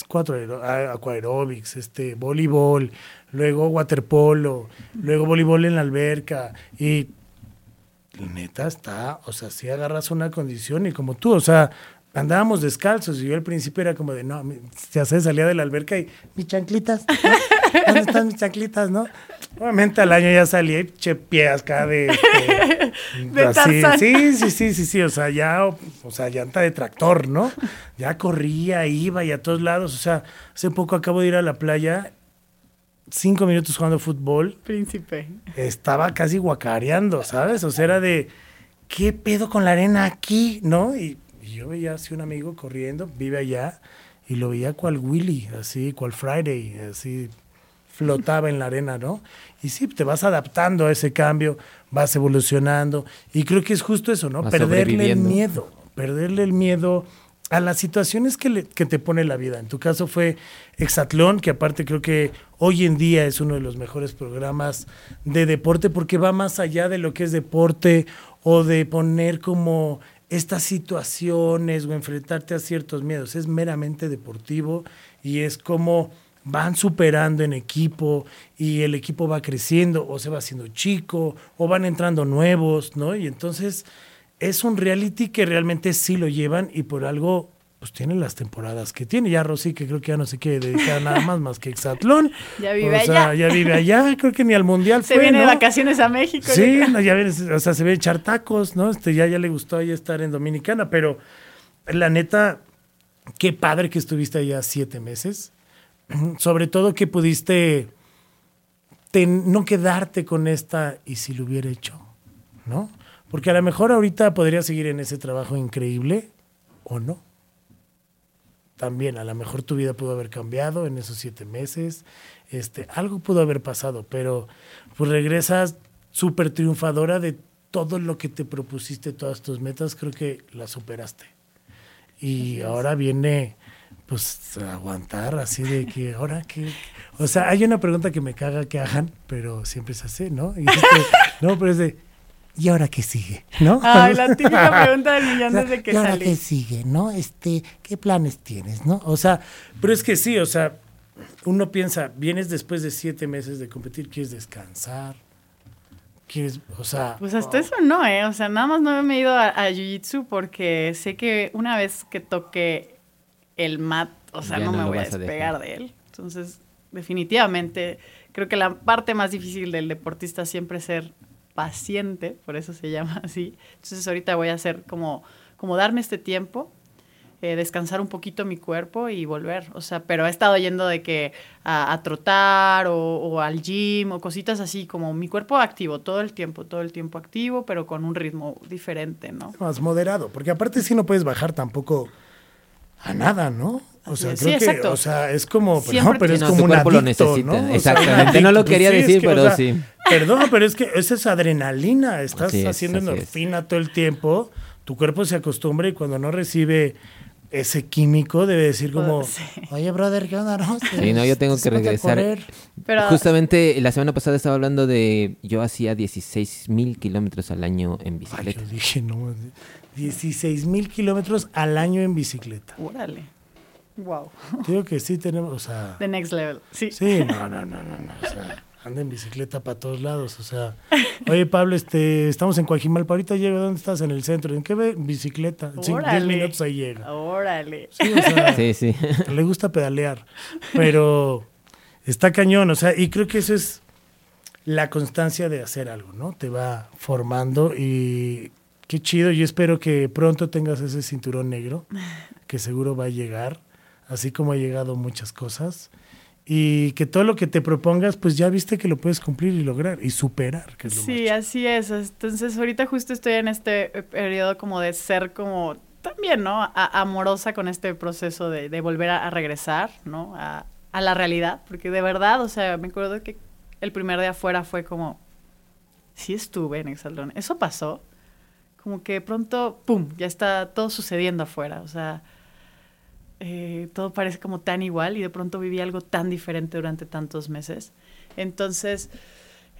S1: cuatro aquaerobics, este, voleibol, luego waterpolo, luego voleibol en la alberca y neta está, o sea, si agarras una condición y como tú, o sea, andábamos descalzos y yo al principio era como de, no, ya sé, salía de la alberca y mis chanclitas. ¿Dónde están mis chanclitas, no? Obviamente al año ya salía y che pies acá de... este,
S4: De Tarzán.
S1: sí, sí, sí, sí, sí, o sea, ya, o, o sea, llanta de tractor, ¿no? Ya corría, iba y a todos lados, o sea, hace poco acabo de ir a la playa, cinco minutos jugando fútbol,
S4: Príncipe.
S1: estaba casi guacareando, ¿sabes? O sea, era de, ¿qué pedo con la arena aquí? ¿No? Y, y yo veía así un amigo corriendo, vive allá, y lo veía cual Willy, así, cual Friday, así, flotaba en la arena, ¿no? Y sí, te vas adaptando a ese cambio, vas evolucionando, y creo que es justo eso, ¿no?
S2: Vas
S1: Perderle el miedo, perderle el miedo a las situaciones que, le- que te pone la vida. En tu caso fue Exatlón, que aparte creo que hoy en día es uno de los mejores programas de deporte porque va más allá de lo que es deporte o de poner como estas situaciones o enfrentarte a ciertos miedos. Es meramente deportivo y es como van superando en equipo y el equipo va creciendo o se va haciendo chico o van entrando nuevos, ¿no? Y entonces es un reality que realmente sí lo llevan y por algo pues tiene las temporadas que tiene. Ya Rosy, que creo que ya no se quiere dedicar nada más más que Exatlón.
S4: Ya vive
S1: o sea,
S4: allá.
S1: Ya vive allá, creo que ni al Mundial
S4: Se
S1: fue,
S4: viene de
S1: ¿no?
S4: vacaciones a México.
S1: Sí, no, ya ves, o sea, se ve echar tacos, ¿no? Este, ya, ya le gustó ahí estar en Dominicana, pero la neta, qué padre que estuviste allá siete meses. Sobre todo que pudiste ten- no quedarte con esta y si lo hubiera hecho, ¿no? Porque a lo mejor ahorita podría seguir en ese trabajo increíble o no. También, a lo mejor tu vida pudo haber cambiado en esos siete meses, este, algo pudo haber pasado, pero pues regresas súper triunfadora de todo lo que te propusiste, todas tus metas, creo que las superaste. Y ahora viene, pues, aguantar así de que, ahora que... O sea, hay una pregunta que me caga que hagan, pero siempre se hace, ¿no? Y este, no, pero es de, ¿y ahora qué sigue? ¿No?
S4: Ay, la típica pregunta del millón desde que
S5: ¿Y ahora
S4: salí.
S5: qué sigue, no? Este, ¿qué planes tienes, no?
S1: O sea, pero es que sí, o sea, uno piensa, vienes después de siete meses de competir, quieres descansar, quieres, o sea,
S4: Pues hasta eso no, ¿eh? O sea, nada más no me he ido a, a Jiu-Jitsu porque sé que una vez que toque el mat, o sea,
S2: Ya
S4: no,
S2: no
S4: me voy a
S2: a
S4: despegar
S2: dejar.
S4: de él. Entonces, definitivamente, creo que la parte más difícil del deportista siempre es ser paciente, por eso se llama así. Entonces, ahorita voy a hacer como, como darme este tiempo, eh, descansar un poquito mi cuerpo y volver. O sea, pero he estado yendo de que a, a trotar o, o al gym o cositas así, como mi cuerpo activo todo el tiempo, todo el tiempo activo, pero con un ritmo diferente, ¿no?
S1: más moderado, porque aparte sí no puedes bajar tampoco a nada, ¿no? O sea, creo
S4: Sí,
S1: que,
S4: exacto.
S1: o sea, es como,
S4: Siempre
S1: no, pero es
S2: no,
S1: como un
S2: cuerpo lo
S1: adicto,
S2: necesita.
S1: ¿no? O sea,
S2: Exactamente.
S1: adicto,
S2: No lo quería
S1: sí, es
S2: decir,
S1: o
S2: pero
S1: sea,
S2: sí.
S1: Perdón, pero es que esa es adrenalina, estás
S2: es,
S1: haciendo
S2: es.
S1: endorfina todo el tiempo, tu cuerpo se acostumbra y cuando no recibe ese químico debe decir como,
S4: Sí.
S5: Oye, brother, ¿qué onda, no?
S2: Sí, no, yo tengo que regresar.
S4: Pero
S2: Justamente la semana pasada estaba hablando de yo hacía 16 mil kilómetros al año en
S1: Ay,
S2: bicicleta.
S1: yo dije, no, 16 mil kilómetros al año en bicicleta.
S4: órale. Wow.
S1: Digo que sí tenemos, o sea...
S4: The next level. Sí.
S1: Sí, no, no, no, no, no. O sea, anda en bicicleta para todos lados. O sea, oye, Pablo, este, estamos en Coajimalpa. Ahorita llega, ¿dónde estás? En el centro. ¿En qué ve? Bicicleta. En cinco- diez
S4: Órale.
S1: minutos ahí llega.
S4: Órale.
S1: Sí, o sea,
S2: Sí, sí.
S1: le gusta pedalear. Pero está cañón. O sea, y creo que eso es la constancia de hacer algo, ¿no? Te va formando y qué chido. Yo espero que pronto tengas ese cinturón negro, que seguro va a llegar, así como ha llegado muchas cosas. Y que todo lo que te propongas, pues ya viste que lo puedes cumplir y lograr y superar. Que es lo
S4: Sí, así es. Entonces, ahorita justo estoy en este eh, periodo como de ser como también, ¿no? A- amorosa con este proceso de, de volver a, a regresar, ¿no? A, a la realidad, porque de verdad, o sea, me acuerdo que el primer día afuera fue como, sí estuve en Exaldón, eso pasó, como que de pronto, ¡pum!, ya está todo sucediendo afuera, o sea, eh, todo parece como tan igual y de pronto viví algo tan diferente durante tantos meses. Entonces,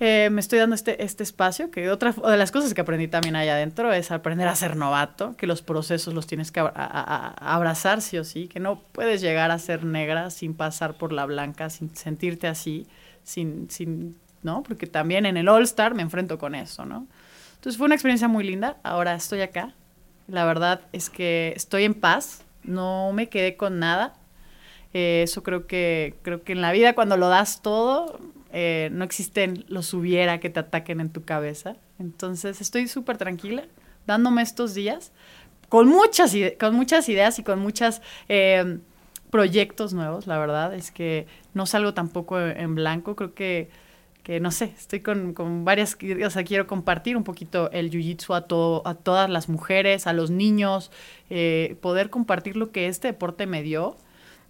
S4: eh, me estoy dando este, este espacio, que otra de las cosas que aprendí también allá adentro es aprender a ser novato, que los procesos los tienes que a- abrazar sí o sí, que no puedes llegar a ser negra sin pasar por la blanca, sin sentirte así, sin, sin ¿no? Porque también en el All Star me enfrento con eso, ¿no? Entonces fue una experiencia muy linda, ahora estoy acá, la verdad es que estoy en paz, no me quedé con nada, eh, eso creo que, creo que en la vida cuando lo das todo, eh, no existen los hubiera que te ataquen en tu cabeza. Entonces estoy súper tranquila, dándome estos días, con muchas, con muchas ideas y con muchos proyectos nuevos, la verdad. Es que no salgo tampoco en blanco, creo que, que no sé, estoy con, con varias, o sea, quiero compartir un poquito el jiu-jitsu a, todo, a todas las mujeres, a los niños, eh, poder compartir lo que este deporte me dio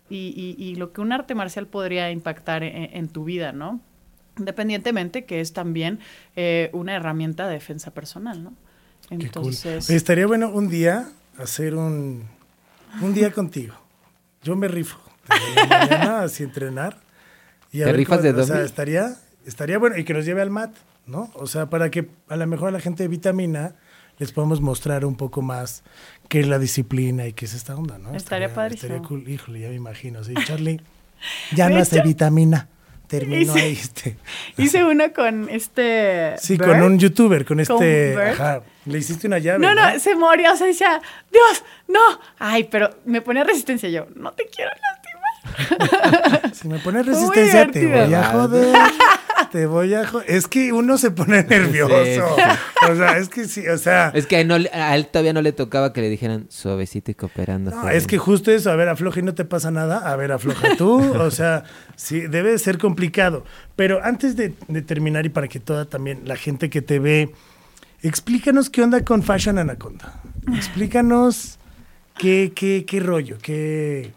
S4: y, y- y lo que un arte marcial podría impactar en, en tu vida, ¿no? Independientemente que es también eh, una herramienta de defensa personal, ¿no?
S1: Qué cool.
S4: Entonces,
S1: Estaría bueno un día hacer un, un día contigo. Yo me rifo. Desde la mañana así entrenar. Y a
S2: ¿Te rifas
S1: cómo-
S2: de
S1: O sea, estaría, estaría bueno. Y que nos lleve al mat, ¿no? O sea, para que a lo mejor a la gente de vitamina les podamos mostrar un poco más qué es la disciplina y qué es esta onda, ¿no?
S4: Estaría padrísimo.
S1: Estaría cool. Híjole, ya me imagino. Sí, Charlie, ya no hace vitamina.
S5: terminó
S4: Hice-
S5: ahí este.
S4: Hice uno con este.
S1: Sí,
S4: Bird.
S1: con un youtuber, con
S4: Con
S1: este. Ajá. Le hiciste una llave.
S4: No, no, se moría, o sea, decía, Dios, no. Ay, pero me ponía resistencia yo, no te quiero lastimar.
S1: Si me pones resistencia, te voy a joder. Te voy a joder. Es que uno se pone nervioso. O sea, es que sí, o sea.
S2: Es que a, no le- a él todavía no le tocaba que le dijeran suavecito y cooperando.
S1: No,
S2: joven".
S1: es que justo eso, a ver, afloja y no te pasa nada, a ver, afloja tú, o sea, sí, debe de ser complicado. Pero antes de, de terminar y para que toda también la gente que te ve, explícanos qué onda con Fashion Anaconda. Explícanos qué, qué, qué rollo, qué,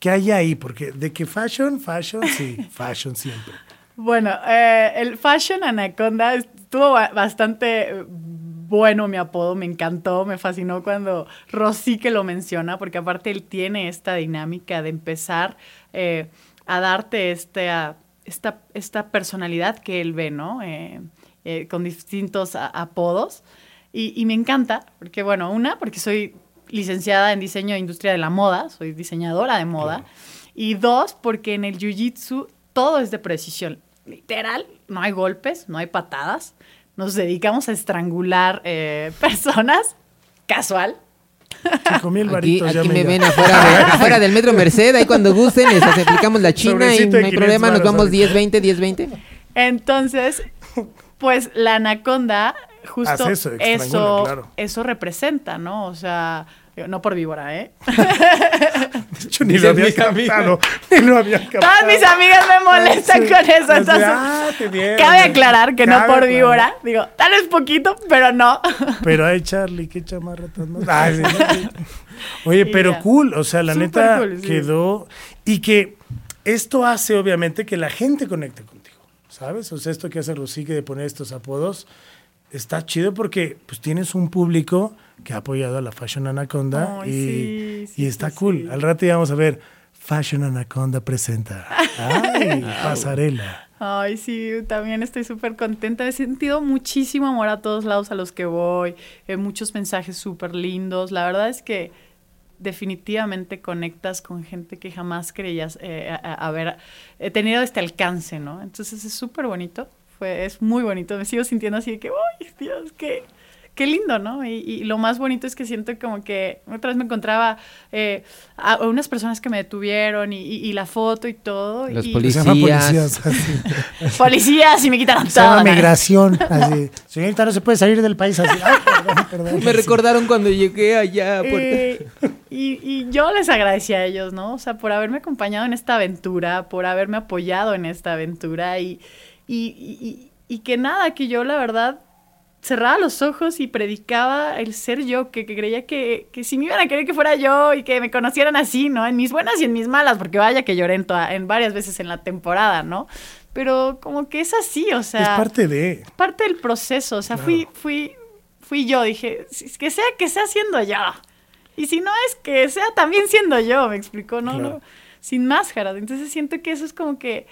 S1: qué hay ahí, porque de que fashion, fashion, sí, fashion siempre.
S4: Bueno, eh, el Fashion Anaconda estuvo ba- bastante eh, bueno mi apodo, me encantó, me fascinó cuando Rosy que lo menciona, porque aparte él tiene esta dinámica de empezar eh, a darte este, a- esta, esta personalidad que él ve, ¿no? Eh, eh, con distintos a- apodos. Y, y me encanta, porque bueno, una, porque soy licenciada en diseño e industria de la moda, soy diseñadora de moda. Y dos, porque en el jiu-jitsu todo es de precisión. Literal, no hay golpes, no hay patadas. Nos dedicamos a estrangular eh, personas, casual.
S1: Mil
S2: Aquí,
S1: varitos ya
S2: aquí me ven afuera, de- afuera del metro Merced, ahí cuando gusten, les aplicamos la china y no
S1: de
S2: hay
S1: 500
S2: problema, nos vamos
S1: ahorita.
S2: 10, 20, 10, 20.
S4: Entonces, pues la anaconda, justo
S1: eso,
S4: eso,
S1: claro.
S4: eso representa, ¿no? O sea, no por víbora, ¿eh?
S1: De hecho, ni lo había captado, ni lo había captado.
S4: Todas mis amigas me molestan
S1: Sí,
S4: con eso. Entonces,
S1: ah,
S4: cabe aclarar que no por
S1: aclarar.
S4: víbora. Digo, tal vez poquito, pero no.
S1: Pero ay, Charlie, qué chamarra tan más. Ay, sí, sí. Oye,
S4: Y
S1: pero
S4: ya.
S1: cool, o sea, la neta
S4: cool, sí.
S1: quedó. Y que esto hace, obviamente, que la gente conecte contigo, ¿sabes? O sea, esto que hace Rosique de poner estos apodos está chido porque pues tienes un público que ha apoyado a la Fashion Anaconda y,
S4: sí, sí,
S1: y está
S4: sí,
S1: cool.
S4: sí.
S1: Al rato ya vamos a ver. Fashion Anaconda presenta. Ay, pasarela.
S4: Ay, sí, también estoy súper contenta. He sentido muchísimo amor a todos lados a los que voy. eh, muchos mensajes súper lindos. La verdad es que definitivamente conectas con gente que jamás creías eh, haber eh, tenido este alcance, ¿no? Entonces es súper bonito. Fue, es muy bonito. Me sigo sintiendo así de que, ¡ay, Dios, qué, qué lindo, ¿no? Y, y lo más bonito es que siento como que otra vez me encontraba eh, a, a unas personas que me detuvieron y, y- y la foto y todo.
S2: Los
S4: y,
S1: Se llama
S2: Policías.
S1: policías. así.
S4: Policías y me quitaron
S5: Se llama
S4: todo.
S5: migración. Así. Señorita, no se puede salir del país así. Ay, perdón, perdón.
S2: Me recordaron cuando llegué allá.
S4: Eh, y, y yo les agradecí a ellos, ¿no? O sea, por haberme acompañado en esta aventura, por haberme apoyado en esta aventura y, y, y- y que nada, que yo la verdad cerraba los ojos y predicaba el ser yo, que, que creía que, que si me iban a querer que fuera yo y que me conocieran así, ¿no? En mis buenas y en mis malas, porque vaya que lloré en, toda- en varias veces en la temporada, ¿no? Pero como que es así, o sea...
S1: Es parte de.
S4: parte del proceso. O sea, fui, fui, fui yo. Dije, "Si- que sea que sea siendo yo. Y si no es que sea también siendo yo, me explicó, ¿no?
S1: Claro.
S4: No, sin máscaras. Entonces siento que eso es como que,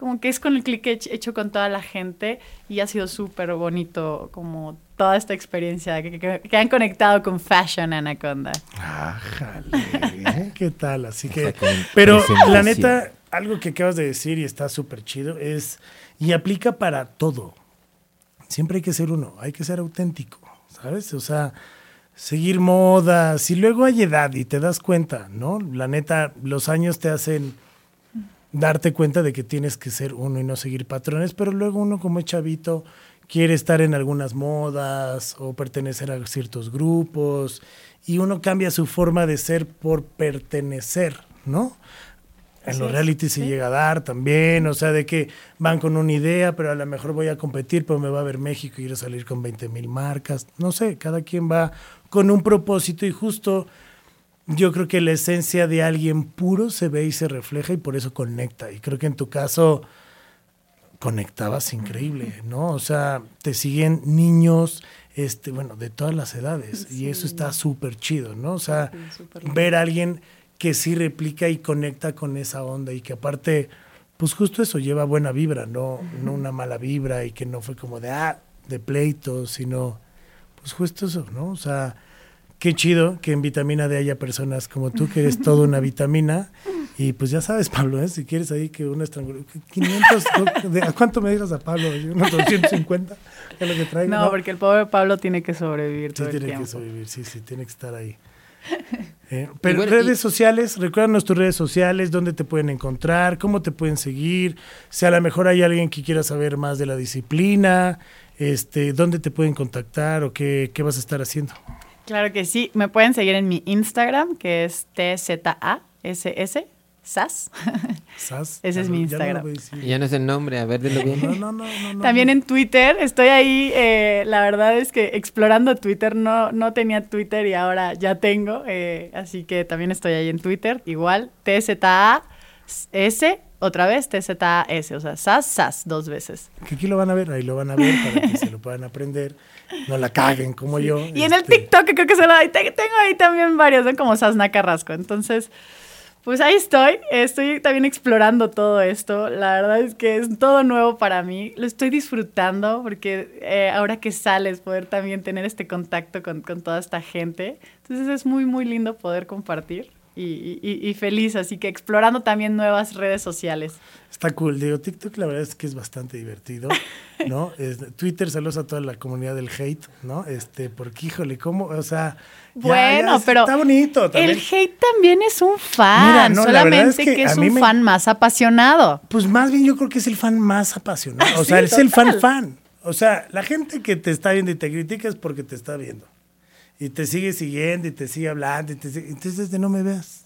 S4: como que es con el clic hech- hecho con toda la gente y ha sido súper bonito como toda esta experiencia que, que- que han conectado con Fashion Anaconda.
S1: Ájale, ¿qué tal? Así que, pero la neta, algo que acabas de decir y está súper chido es, y aplica para todo. Siempre hay que ser uno, hay que ser auténtico, ¿sabes? O sea, seguir modas y luego hay edad y te das cuenta, ¿no? La neta, los años te hacen darte cuenta de que tienes que ser uno y no seguir patrones, pero luego uno como es chavito quiere estar en algunas modas o pertenecer a ciertos grupos y uno cambia su forma de ser por pertenecer, ¿no? En los reality se llega a dar también, o sea, de que van con una idea, pero a lo mejor voy a competir, pero me va a ver México y ir a salir con 20 mil marcas. No sé, cada quien va con un propósito y justo yo creo que la esencia de alguien puro se ve y se refleja y por eso conecta. Y creo que en tu caso conectabas increíble, ¿no? O sea, te siguen niños, este, bueno, de todas las edades y eso está súper chido, ¿no? O sea,
S4: Sí,
S1: ver a alguien que sí replica y conecta con esa onda y que aparte, pues justo eso lleva buena vibra, no, no una mala vibra y que no fue como de, ah, de pleito, sino, pues justo eso, ¿no? O sea, qué chido que en Vitamina D haya personas como tú, que eres toda una vitamina Y pues ya sabes, Pablo, ¿eh? si quieres ahí que una estrangulación, 500, ¿de- ¿a cuánto me dejas a Pablo? ¿Unos 250? ¿Qué es lo que traigo?
S4: No, porque el pobre Pablo tiene que sobrevivir
S1: Sí,
S4: todo el
S1: tiene
S4: tiempo.
S1: que sobrevivir, sí, sí, tiene que estar ahí. Eh, pero
S2: bueno,
S1: redes
S2: y-
S1: sociales, recuérdanos tus redes sociales, dónde te pueden encontrar, cómo te pueden seguir, si a lo mejor hay alguien que quiera saber más de la disciplina, este, dónde te pueden contactar o qué, qué vas a estar haciendo.
S4: Claro que sí. Me pueden seguir en mi Instagram, que es TZASS, SAS.
S1: ¿Sas?
S4: Ese es mi
S1: no- ya no
S4: Instagram.
S2: Ya no es el nombre, a ver, dilo bien.
S1: No, no, no, no, no,
S4: También
S1: no.
S4: en Twitter, estoy ahí, eh, la verdad es que explorando Twitter, no, no tenía Twitter y ahora ya tengo, eh, así que también estoy ahí en Twitter, igual, TZAS, otra vez TZAS, o sea, SAS, SAS, dos veces.
S1: Que aquí lo van a ver, ahí lo van a ver para que se lo puedan aprender, no la caguen como yo.
S4: Y en el
S1: este,
S4: TikTok creo que hay, te- tengo ahí también varios, ¿no? como Sasna Carrasco, entonces... Pues ahí estoy, estoy también explorando todo esto. La verdad es que es todo nuevo para mí. Lo estoy disfrutando porque eh, ahora que sales, poder también tener este contacto con, con toda esta gente. Entonces es muy, muy lindo poder compartir y, y- y- y feliz. Así que explorando también nuevas redes sociales.
S1: Está cool, digo, TikTok la verdad es que es bastante divertido, ¿no? Es- Twitter, saludos a toda la comunidad del hate, ¿no? Este, porque híjole, ¿cómo? O sea, ya-
S4: Bueno,
S1: ya
S4: pero
S1: está bonito también.
S4: el hate también es un fan,
S1: Mira, no, la verdad es
S4: solamente
S1: que
S4: que, es un
S1: me-
S4: fan más apasionado.
S1: Pues más bien yo creo que es el fan más apasionado, o sea,
S4: Sí,
S1: es el fan fan. O sea, la gente que te está viendo y te critica es porque te está viendo. Y te sigue siguiendo y te sigue hablando. Y te sigue- Entonces, de no me veas.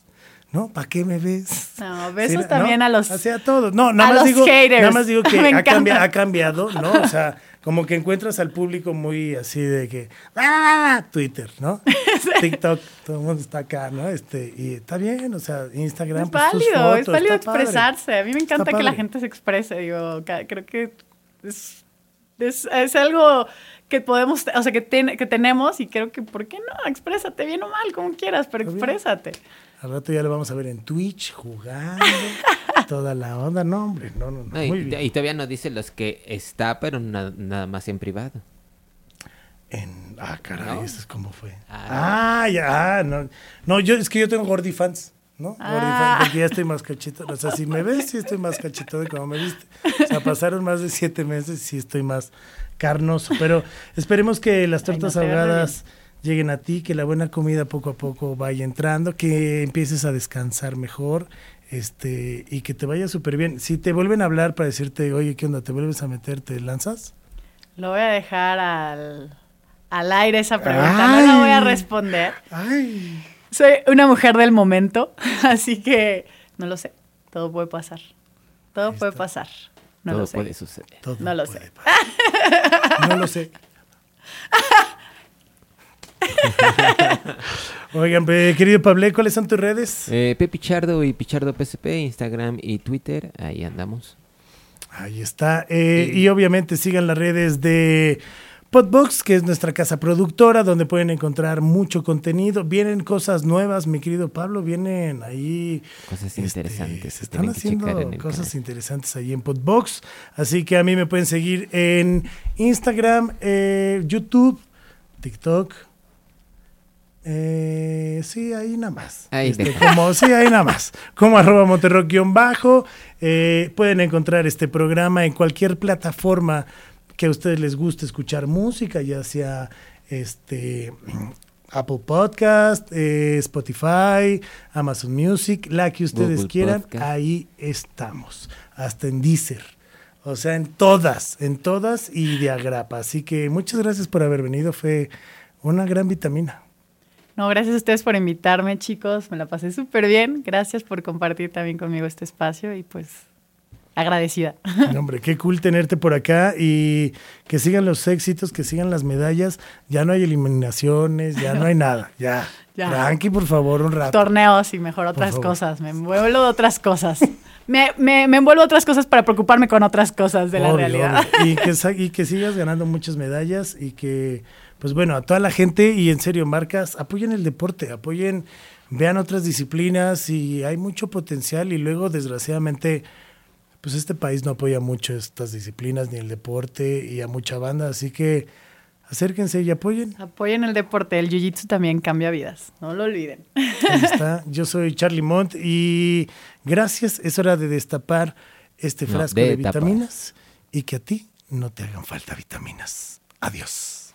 S1: ¿No? ¿Para qué me ves?
S4: No, besos
S1: ¿no?
S4: también a los-
S1: Hacia todos. No, nada
S4: a
S1: más
S4: los
S1: digo,
S4: haters.
S1: Nada más digo que ha, cambiado, ¿no? O sea, como que encuentras al público muy así de que. ¡Ah! Twitter, ¿no? TikTok, todo el mundo está acá, ¿no? Este, y está bien, o sea, Instagram.
S4: Es
S1: pues, tus
S4: es válido
S1: padre.
S4: expresarse. A mí me encanta que la gente se exprese. Digo, creo que es, es, es algo que podemos, o sea, que, ten- que tenemos y creo que, ¿por qué no? Exprésate bien o mal, como quieras, pero exprésate.
S1: Al rato ya lo vamos a ver en Twitch jugando, toda la onda. No, hombre, no, no, no.
S2: No, y,
S1: Muy bien.
S2: y todavía no dice los que está, pero na- nada más en privado.
S1: En, ah, caray,
S2: ¿No?
S1: eso es como fue.
S2: Ah.
S1: Ah, ya, ah, no. No, yo, es que yo tengo Gordy fans, ¿no? Gordy
S4: Ah.
S1: fans, porque ya estoy más cachito. O sea, si me ves, sí estoy más cachito de como me viste. O sea, pasaron más de siete meses y sí estoy más carnoso. Pero esperemos que las
S4: Ay, no
S1: tortas
S4: ves re
S1: ahogadas lleguen a ti, que la buena comida poco a poco vaya entrando, que empieces a descansar mejor. Este, y que te vaya súper bien. Si te vuelven a hablar para decirte, oye, ¿qué onda? ¿Te vuelves a meter? ¿Te lanzas?
S4: Lo voy a dejar al, al aire esa pregunta. No la voy a
S1: Ay.
S4: responder.
S1: Ay.
S4: Soy una mujer del momento, así que no lo sé. Todo puede pasar. Todo
S1: Ahí
S4: puede
S1: está.
S4: pasar. No
S2: Todo
S4: lo sé.
S2: puede suceder.
S1: Todo
S4: No lo
S1: puede
S4: sé.
S1: pasar. No lo sé. Oigan, pe- querido Pablo, ¿cuáles son tus redes?
S2: Eh, P. Pichardo y Pichardo PSP, Instagram y Twitter, ahí andamos.
S1: Ahí está. Eh, y obviamente sigan las redes de Podbox, que es nuestra casa productora, donde pueden encontrar mucho contenido. Vienen cosas nuevas, mi querido Pablo, vienen ahí.
S2: Cosas
S1: este,
S2: interesantes.
S1: se están haciendo cosas
S2: canal.
S1: interesantes ahí en Podbox. Así que a mí me pueden seguir en Instagram, eh, YouTube, TikTok. Eh, sí, ahí nada más.
S2: Ahí
S1: Este, como, sí, ahí nada más. Como arroba monterrock bajo. Eh, pueden encontrar este programa en cualquier plataforma que a ustedes les guste escuchar música, ya sea este Apple Podcast, eh, Spotify, Amazon Music, la que ustedes
S2: Google
S1: quieran,
S2: Podcast.
S1: ahí estamos. Hasta en Deezer. O sea, en todas, en todas y de agrapa. Así que muchas gracias por haber venido. Fue una gran vitamina.
S4: No, gracias a ustedes por invitarme, chicos. Me la pasé súper bien. Gracias por compartir también conmigo este espacio y pues agradecida.
S1: Hombre, qué cool tenerte por acá y que sigan los éxitos, que sigan las medallas. Ya no hay eliminaciones, ya no hay nada. Ya.
S4: Ya.
S1: Tranqui, por favor, un rato.
S4: Torneos y mejor otras cosas. Me envuelvo de otras cosas. Me, me, me envuelvo otras cosas para preocuparme con otras cosas de la
S1: Obvio,
S4: realidad.
S1: obvio. Y, que, sa- y que sigas ganando muchas medallas y que, pues bueno, a toda la gente y en serio, marcas, apoyen el deporte, apoyen, vean otras disciplinas y hay mucho potencial y luego, desgraciadamente, pues este país no apoya mucho estas disciplinas ni el deporte y a mucha banda, así que acérquense y apoyen.
S4: Apoyen el deporte, el jiu-jitsu también cambia vidas, no lo olviden.
S1: Ahí está. Yo soy Charlie Mont y gracias. Es hora de destapar este
S2: No,
S1: frasco
S2: de
S1: vitaminas y que a ti no te hagan falta vitaminas. Adiós.